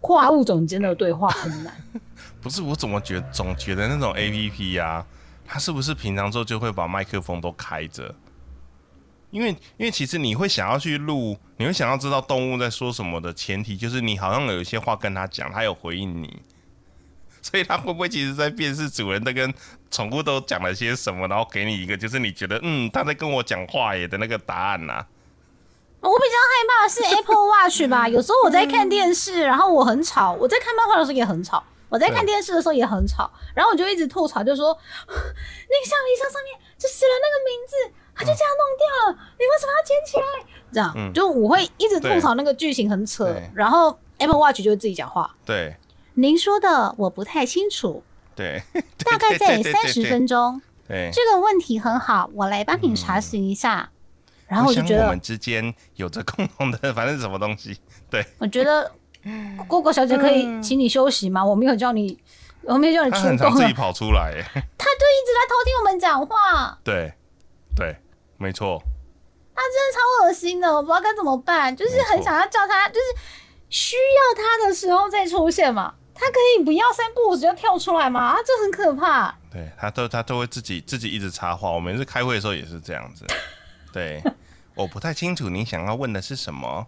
跨物种间的对话很难。不是我怎么觉总觉得那种 A P P 呀，它是不是平常之后就会把麦克风都开着？因为因为其实你会想要去录，你会想要知道动物在说什么的前提，就是你好像有一些话跟他讲，他有回应你。所以他会不会其实在辨识主人在跟宠物都讲了些什么，然后给你一个就是你觉得嗯他在跟我讲话耶的那个答案呢？我比较害怕的是 Apple Watch 吧，有时候我在看电视，然后我很吵；我在看漫画的时候也很吵；我在看电视的时候也很吵，然后我就一直吐槽，就说 那个橡皮箱上面就写了那个名字，他就这样弄掉了，你为什么要捡起来？这样就我会一直吐槽那个剧情很扯，然后 Apple Watch 就会自己讲话。对。您说的我不太清楚，对，大概在三十分钟。对，这个问题很好，我来帮你查询一下。然后我就觉得我们之间有着共同的，反正是什么东西。对，我觉得姑姑小姐可以请你休息吗？我没有叫你，我没有叫你出动，自己跑出来。他就一直在偷听我们讲话。对，对，没错。他真的超恶心的，我不知道该怎么办，就是很想要叫他，就是需要他的时候再出现嘛。他可以不要三步就跳出来嘛？啊，这很可怕。对他都他都会自己自己一直插话。我每次开会的时候也是这样子。对，我不太清楚您想要问的是什么。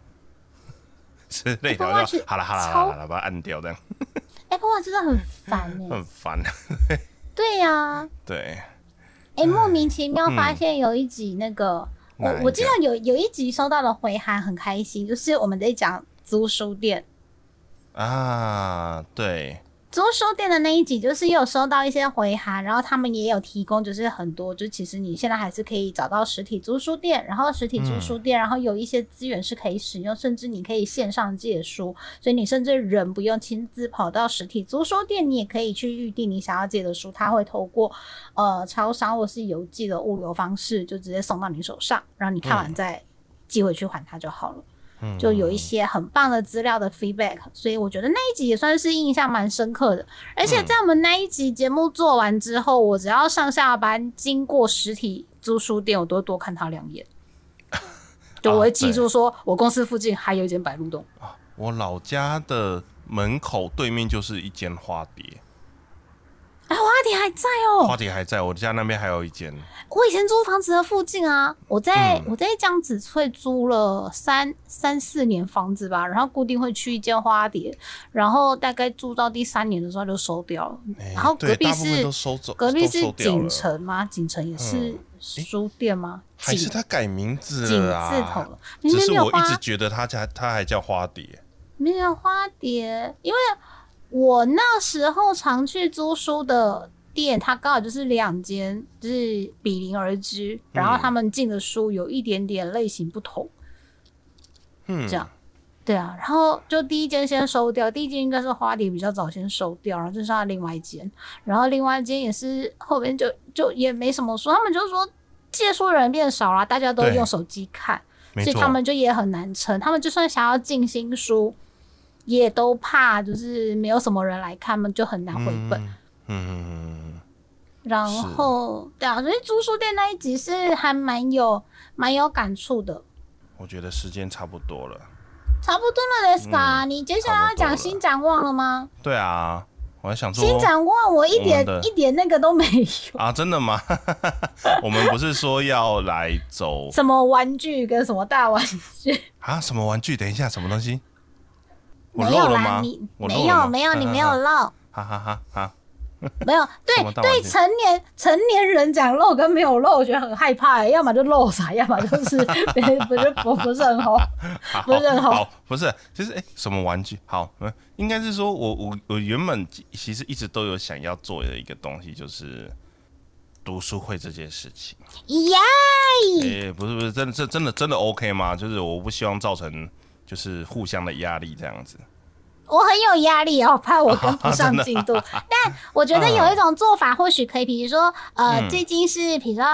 是那条好了好了好了，把它按掉这样。Apple Watch 真的很烦哎，很烦。对呀。对。哎，莫名其妙发现有一集那个，我我记得有有一集收到了回函很开心，就是我们在讲租书店。啊，对，租书店的那一集就是有收到一些回函，然后他们也有提供，就是很多，就其实你现在还是可以找到实体租书店，然后实体租书店，然后有一些资源是可以使用，甚至你可以线上借书，所以你甚至人不用亲自跑到实体租书店，你也可以去预定你想要借的书，他会透过呃超商或是邮寄的物流方式，就直接送到你手上，然后你看完再寄回去还他就好了。就有一些很棒的资料的 feedback，所以我觉得那一集也算是印象蛮深刻的。而且在我们那一集节目做完之后，我只要上下班经过实体租书店，我都会多看他两眼。就我会记住，说我公司附近还有一间白鹿洞啊。我老家的门口对面就是一间花蝶。哎，花蝶还在哦、花蝶还在我家那边还有一间，我以前租房子的附近啊，我在、嗯我在江子翠租了三三四年房子吧，然后固定会去一间花蝶，然后大概住到第三年的时候就收掉了。哎然后隔壁是大部分都收走，隔壁是都收掉了锦城吗？锦城也是嗯书店吗？还是锦他改名字锦了字头啊？了，明只是明没有花我一直觉得他家他还叫花蝶，没有花蝶，因为我那时候常去租书的店，它刚好就是两间，就是比邻而居，然后他们进的书有一点点类型不同，嗯，这样。对啊，然后就第一间先收掉，第一间应该是花蝶比较早先收掉，然后就剩下另外一间，然后另外一间也是后边就就也没什么书，他们就说借书的人变少了，大家都用手机看，所以他们就也很难撑。他们就算想要进新书，也都怕就是没有什么人来看，嘛就很难回本。嗯然后对啊，所以租书店那一集是还蛮有蛮有感触的。我觉得时间差不多了。差不多了 s 卡、你接下来要讲新展望了吗？对啊，我还想说新展望我一点我一点那个都没有，啊，真的吗？我们不是说要来走什么玩具跟什么大玩具，啊？什么玩具？等一下，什么东西？我漏了吗你？我没有没有你没有漏。哈哈哈哈！没有，对对，成年成年人讲漏跟没有漏，我觉得很害怕、欸，要么就漏啥，要么就是 不是不不是很好。不是很好好，不是，就是哎、什么玩具？好，嗯，应该是说我我我原本其实一直都有想要做的一个东西，就是读书会这件事情。耶！哎、不是不是，真的这真的真的 OK 吗？就是我不希望造成就是互相的压力这样子。我很有压力哦，怕我 跟不上进度。但我觉得有一种做法，或许可以，比如说，呃，嗯最近是比如说。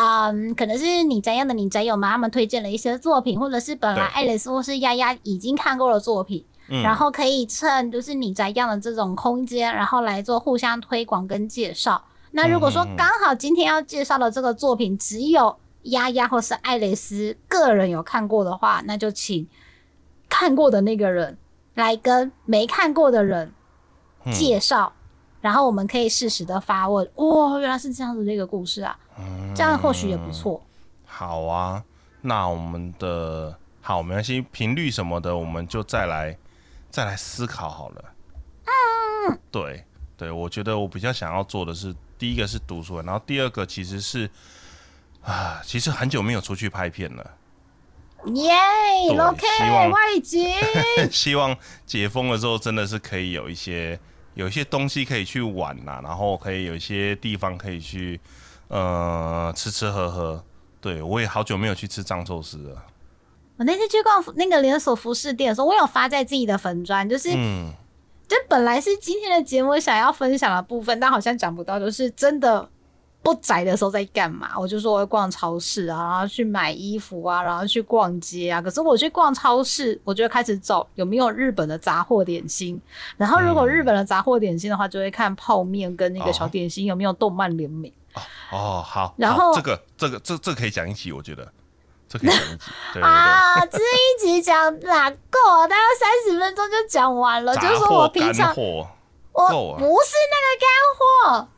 嗯，可能是你宅样的你宅友们，他们推荐了一些作品，或者是本来对爱蕾丝或是丫丫已经看过的作品，嗯，然后可以趁就是你宅样的这种空间，然后来做互相推广跟介绍。那如果说刚好今天要介绍的这个作品只有丫丫或是爱蕾丝个人有看过的话，那就请看过的那个人来跟没看过的人嗯。介绍，然后我们可以适时的发问，哇、原来是这样子的一个故事啊，这样或许也不错。好啊，那我们的好没关系，频率什么的，我们就再来再来思考好了。嗯，对对，我觉得我比较想要做的是，第一个是读书会，然后第二个其实是啊，其实很久没有出去拍片了，耶对，OK，希望外景，希望解封了之后，真的是可以有一些有一些东西可以去玩呐、然后可以有一些地方可以去呃吃吃喝喝。对我也好久没有去吃藏寿司了。我那次去逛那个连锁服饰店的时候，我有发在自己的粉砖，就是、嗯，这本来是今天的节目想要分享的部分，但好像讲不到，就是真的不宅的时候在干嘛？我就说我会逛超市啊，然后去买衣服啊，然后去逛街啊。可是我去逛超市，我就会开始找有没有日本的杂货点心，然后如果日本的杂货点心的话，就会看泡面跟那个小点心有没有动漫联名。哦，好，然后这个这个这这可以讲一集，我觉得这可以讲一集。对对对，啊，这一集讲哪够啊？大概三十分钟就讲完了。就是说我平常货，我不是那个干货，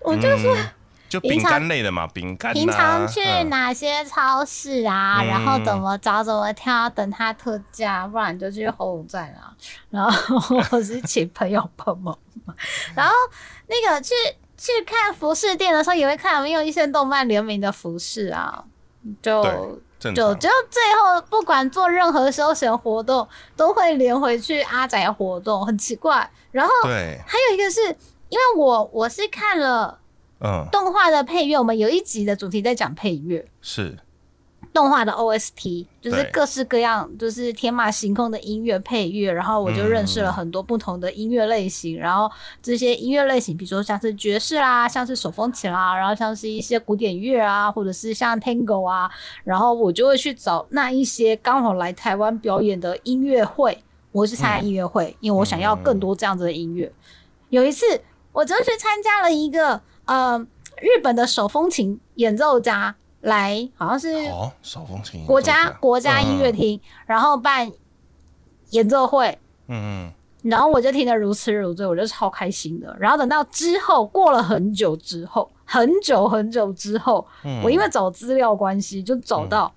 我就说嗯就饼干类的嘛，饼干、啊。平常去嗯哪些超市啊，嗯然后怎么找怎么挑，等它特价，不然就去后站啊。然后我是请朋友帮忙，然后那个去去看服饰店的时候，也会看有没有一些动漫联名的服饰啊，就。就就最后不管做任何休闲活动，都会连回去阿宅活动，很奇怪。然后对，还有一个是因为我我是看了嗯，动画的配乐，我们有一集的主题在讲配乐。是，动画的 OST 就是对各式各样，就是天马行空的音乐配乐，然后我就认识了很多不同的音乐类型，然后这些音乐类型，比如说像是爵士啦，像是手风琴啦，然后像是一些古典乐啊，或者是像 Tango 啊，然后我就会去找那一些刚好来台湾表演的音乐会，我去参加音乐会，因为我想要更多这样子的音乐。有一次，我就去参加了一个呃日本的手风琴演奏家来，好像是哦，手风琴国家国家音乐嗯厅，然后办演奏会，嗯嗯，然后我就听得如痴如醉，我就超开心的。然后等到之后过了很久之后，很久很久之后，嗯我因为找资料关系就找到，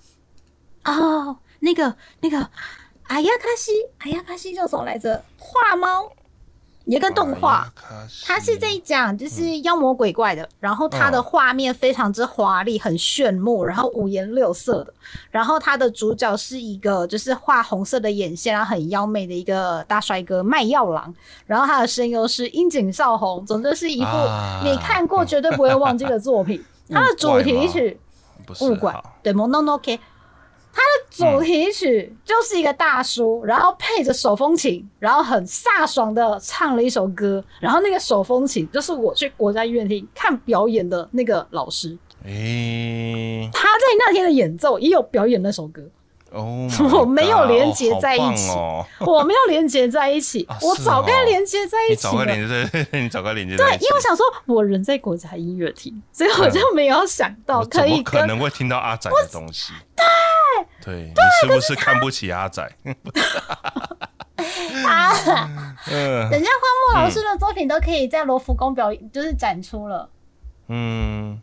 哦，那个那个阿亚卡西，阿亚卡西叫什么来着？画猫，有一个动画。它是在讲就是妖魔鬼怪的，然后它的画面非常之华丽，很炫目，然后五颜六色的。然后它的主角是一个就是画红色的眼线，然后很妖媚的一个大帅哥卖药郎。然后他的声优是樱井少红，总之是一部啊你看过绝对不会忘记的作品。它的主题曲不是对 Mononoke，它的主题曲就是一个大叔，然后配着手风琴，然后很飒爽的唱了一首歌，然后那个手风琴就是我去国家音乐厅看表演的那个老师，诶，他在那天的演奏也有表演那首歌，哦，我没有连接在一起。哦，我没有连接在一起，啊我早该连接在一起你早该。连接在，你早该连接 对在一，起。因为我想说，我人在国家音乐厅，所以我就没有想到可可以可能会听到阿仔的东西？对，对，你是不是看不起阿仔？啊，嗯人家荒木老师的作品都可以在罗浮宫表演，就是展出了。嗯，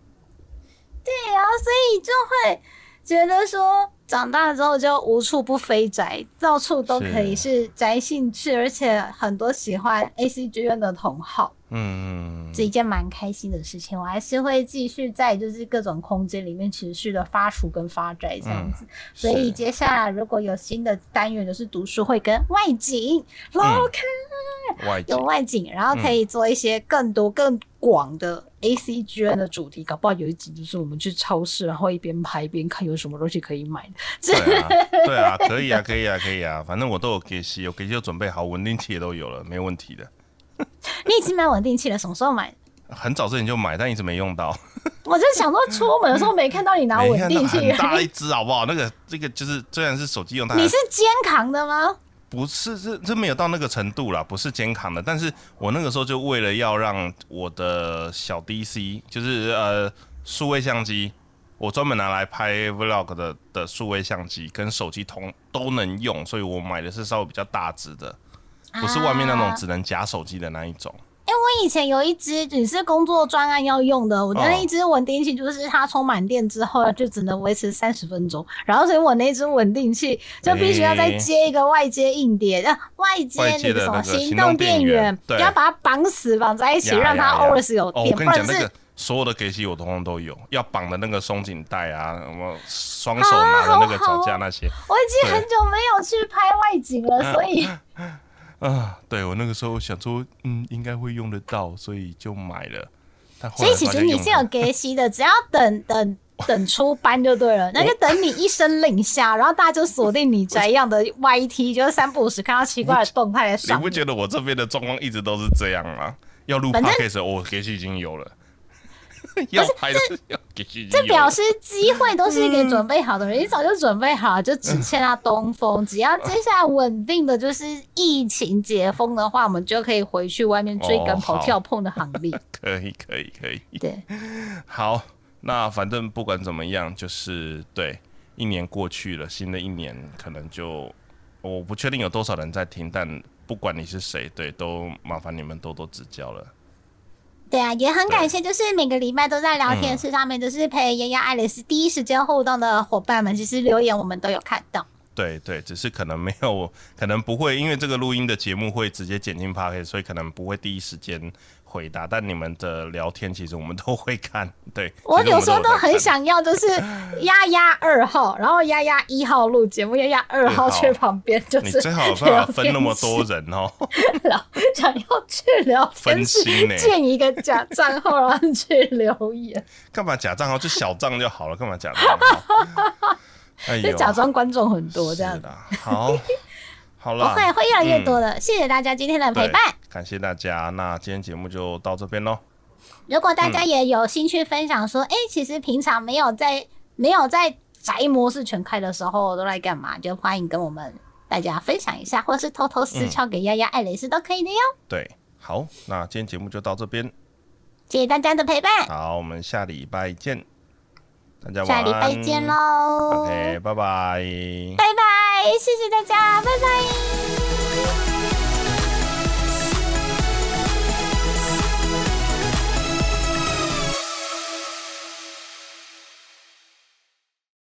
对啊，所以就会觉得说，长大之后就无处不飞宅，到处都可以是宅兴趣，而且很多喜欢 A C G 院的同好，嗯，是一件蛮开心的事情。我还是会继续在就是各种空间里面持续的发厨跟发宅这样子。所以接下来如果有新的单元，就是读书会跟外景，老看外景有外景，然后可以做一些更多更广的 A C G N 的主题，搞不好有一集就是我们去超市，然后一边拍一边看有什么东西可以买的。对啊，对啊，可以啊，可以啊，可以啊，反正我都有给息，有给息就准备好，稳定器也都有了，没问题的。你已经买稳定器了，什么时候买？很早之前就买，但一直没用到。我就想说出门的时候没看到你拿稳定器，很大一只，好不好？那个这个就是虽然是手机用，它你是肩扛的吗？不是这这没有到那个程度啦，不是肩扛的。但是我那个时候就为了要让我的小 DC，就是呃数位相机，我专门拿来拍 vlog 的的数位相机跟手机同都能用，所以我买的是稍微比较大只的，不是外面那种啊只能夹手机的那一种。哎、我以前有一只也是工作专案要用的，我的哦。那一只稳定器就是它充满电之后就只能维持三十分钟，然后所以我那只稳定器就必须要再接一个外接硬碟，呃，外接那个什么行行动动电电源源，对要把它绑死绑在一起，让它 always 有哦，电，我跟不然是。所有的给息我通通都有，要绑的那个松紧带啊，什么双手拿的那个脚架那些，我已经很久没有去拍外景了，所以啊，对我那个时候想说，嗯，应该会用得到，所以就买了。但所以其实你是有用不给息的，只要等等等出班就对了，那就等你一声令下，然后大家就锁定你宅样的 YT，就是三不五时看到奇怪的动态的你上你。不觉得我这边的状况一直都是这样吗？要录反正 podcast，我给息已经有了，要拍的要这表示机会都是给准备好的人，你早就准备好了，就只欠他东风。只要接下来稳定的就是疫情解封的话，我们就可以回去外面追赶、跑、跳、碰的行列。可以可以可以。对，好，那反正不管怎么样，就是对，一年过去了，新的一年可能就我不确定有多少人在听，但不管你是谁，对，都麻烦你们多多指教了。对啊，也很感谢，就是每个礼拜都在聊天室上面，就是陪丫丫、爱丽丝第一时间互动的伙伴们，其实留言我们都有看到。对对，只是可能没有，可能不会，因为这个录音的节目会直接剪进 p o c a s t 所以可能不会第一时间回答。但你们的聊天其实我们都会看。对，我有时候都。很想要，就是丫丫二号，然后丫丫一号录节目，丫丫二号去旁边，就是你最好有办法分那么多人哦，聊，想要去聊天分室心呢建一个假账号，然后去留言，干嘛假账号就小账就好了，干嘛假账号？哎，就假装观众很多这样是。的，好，了不，会，会越来越多的。谢谢大家今天的陪伴。感谢大家。那今天节目就到这边喽。如果大家也有兴趣分享说，哎、其实平常没有在没有在宅模式全开的时候都来干嘛，就欢迎跟我们大家分享一下，或是偷偷私敲给丫丫、爱蕾丝都可以的哟。对，好，那今天节目就到这边。谢谢大家的陪伴，好，我们下礼拜见。大家下。礼拜见喽 OK，拜拜。拜拜，谢谢大家，拜拜。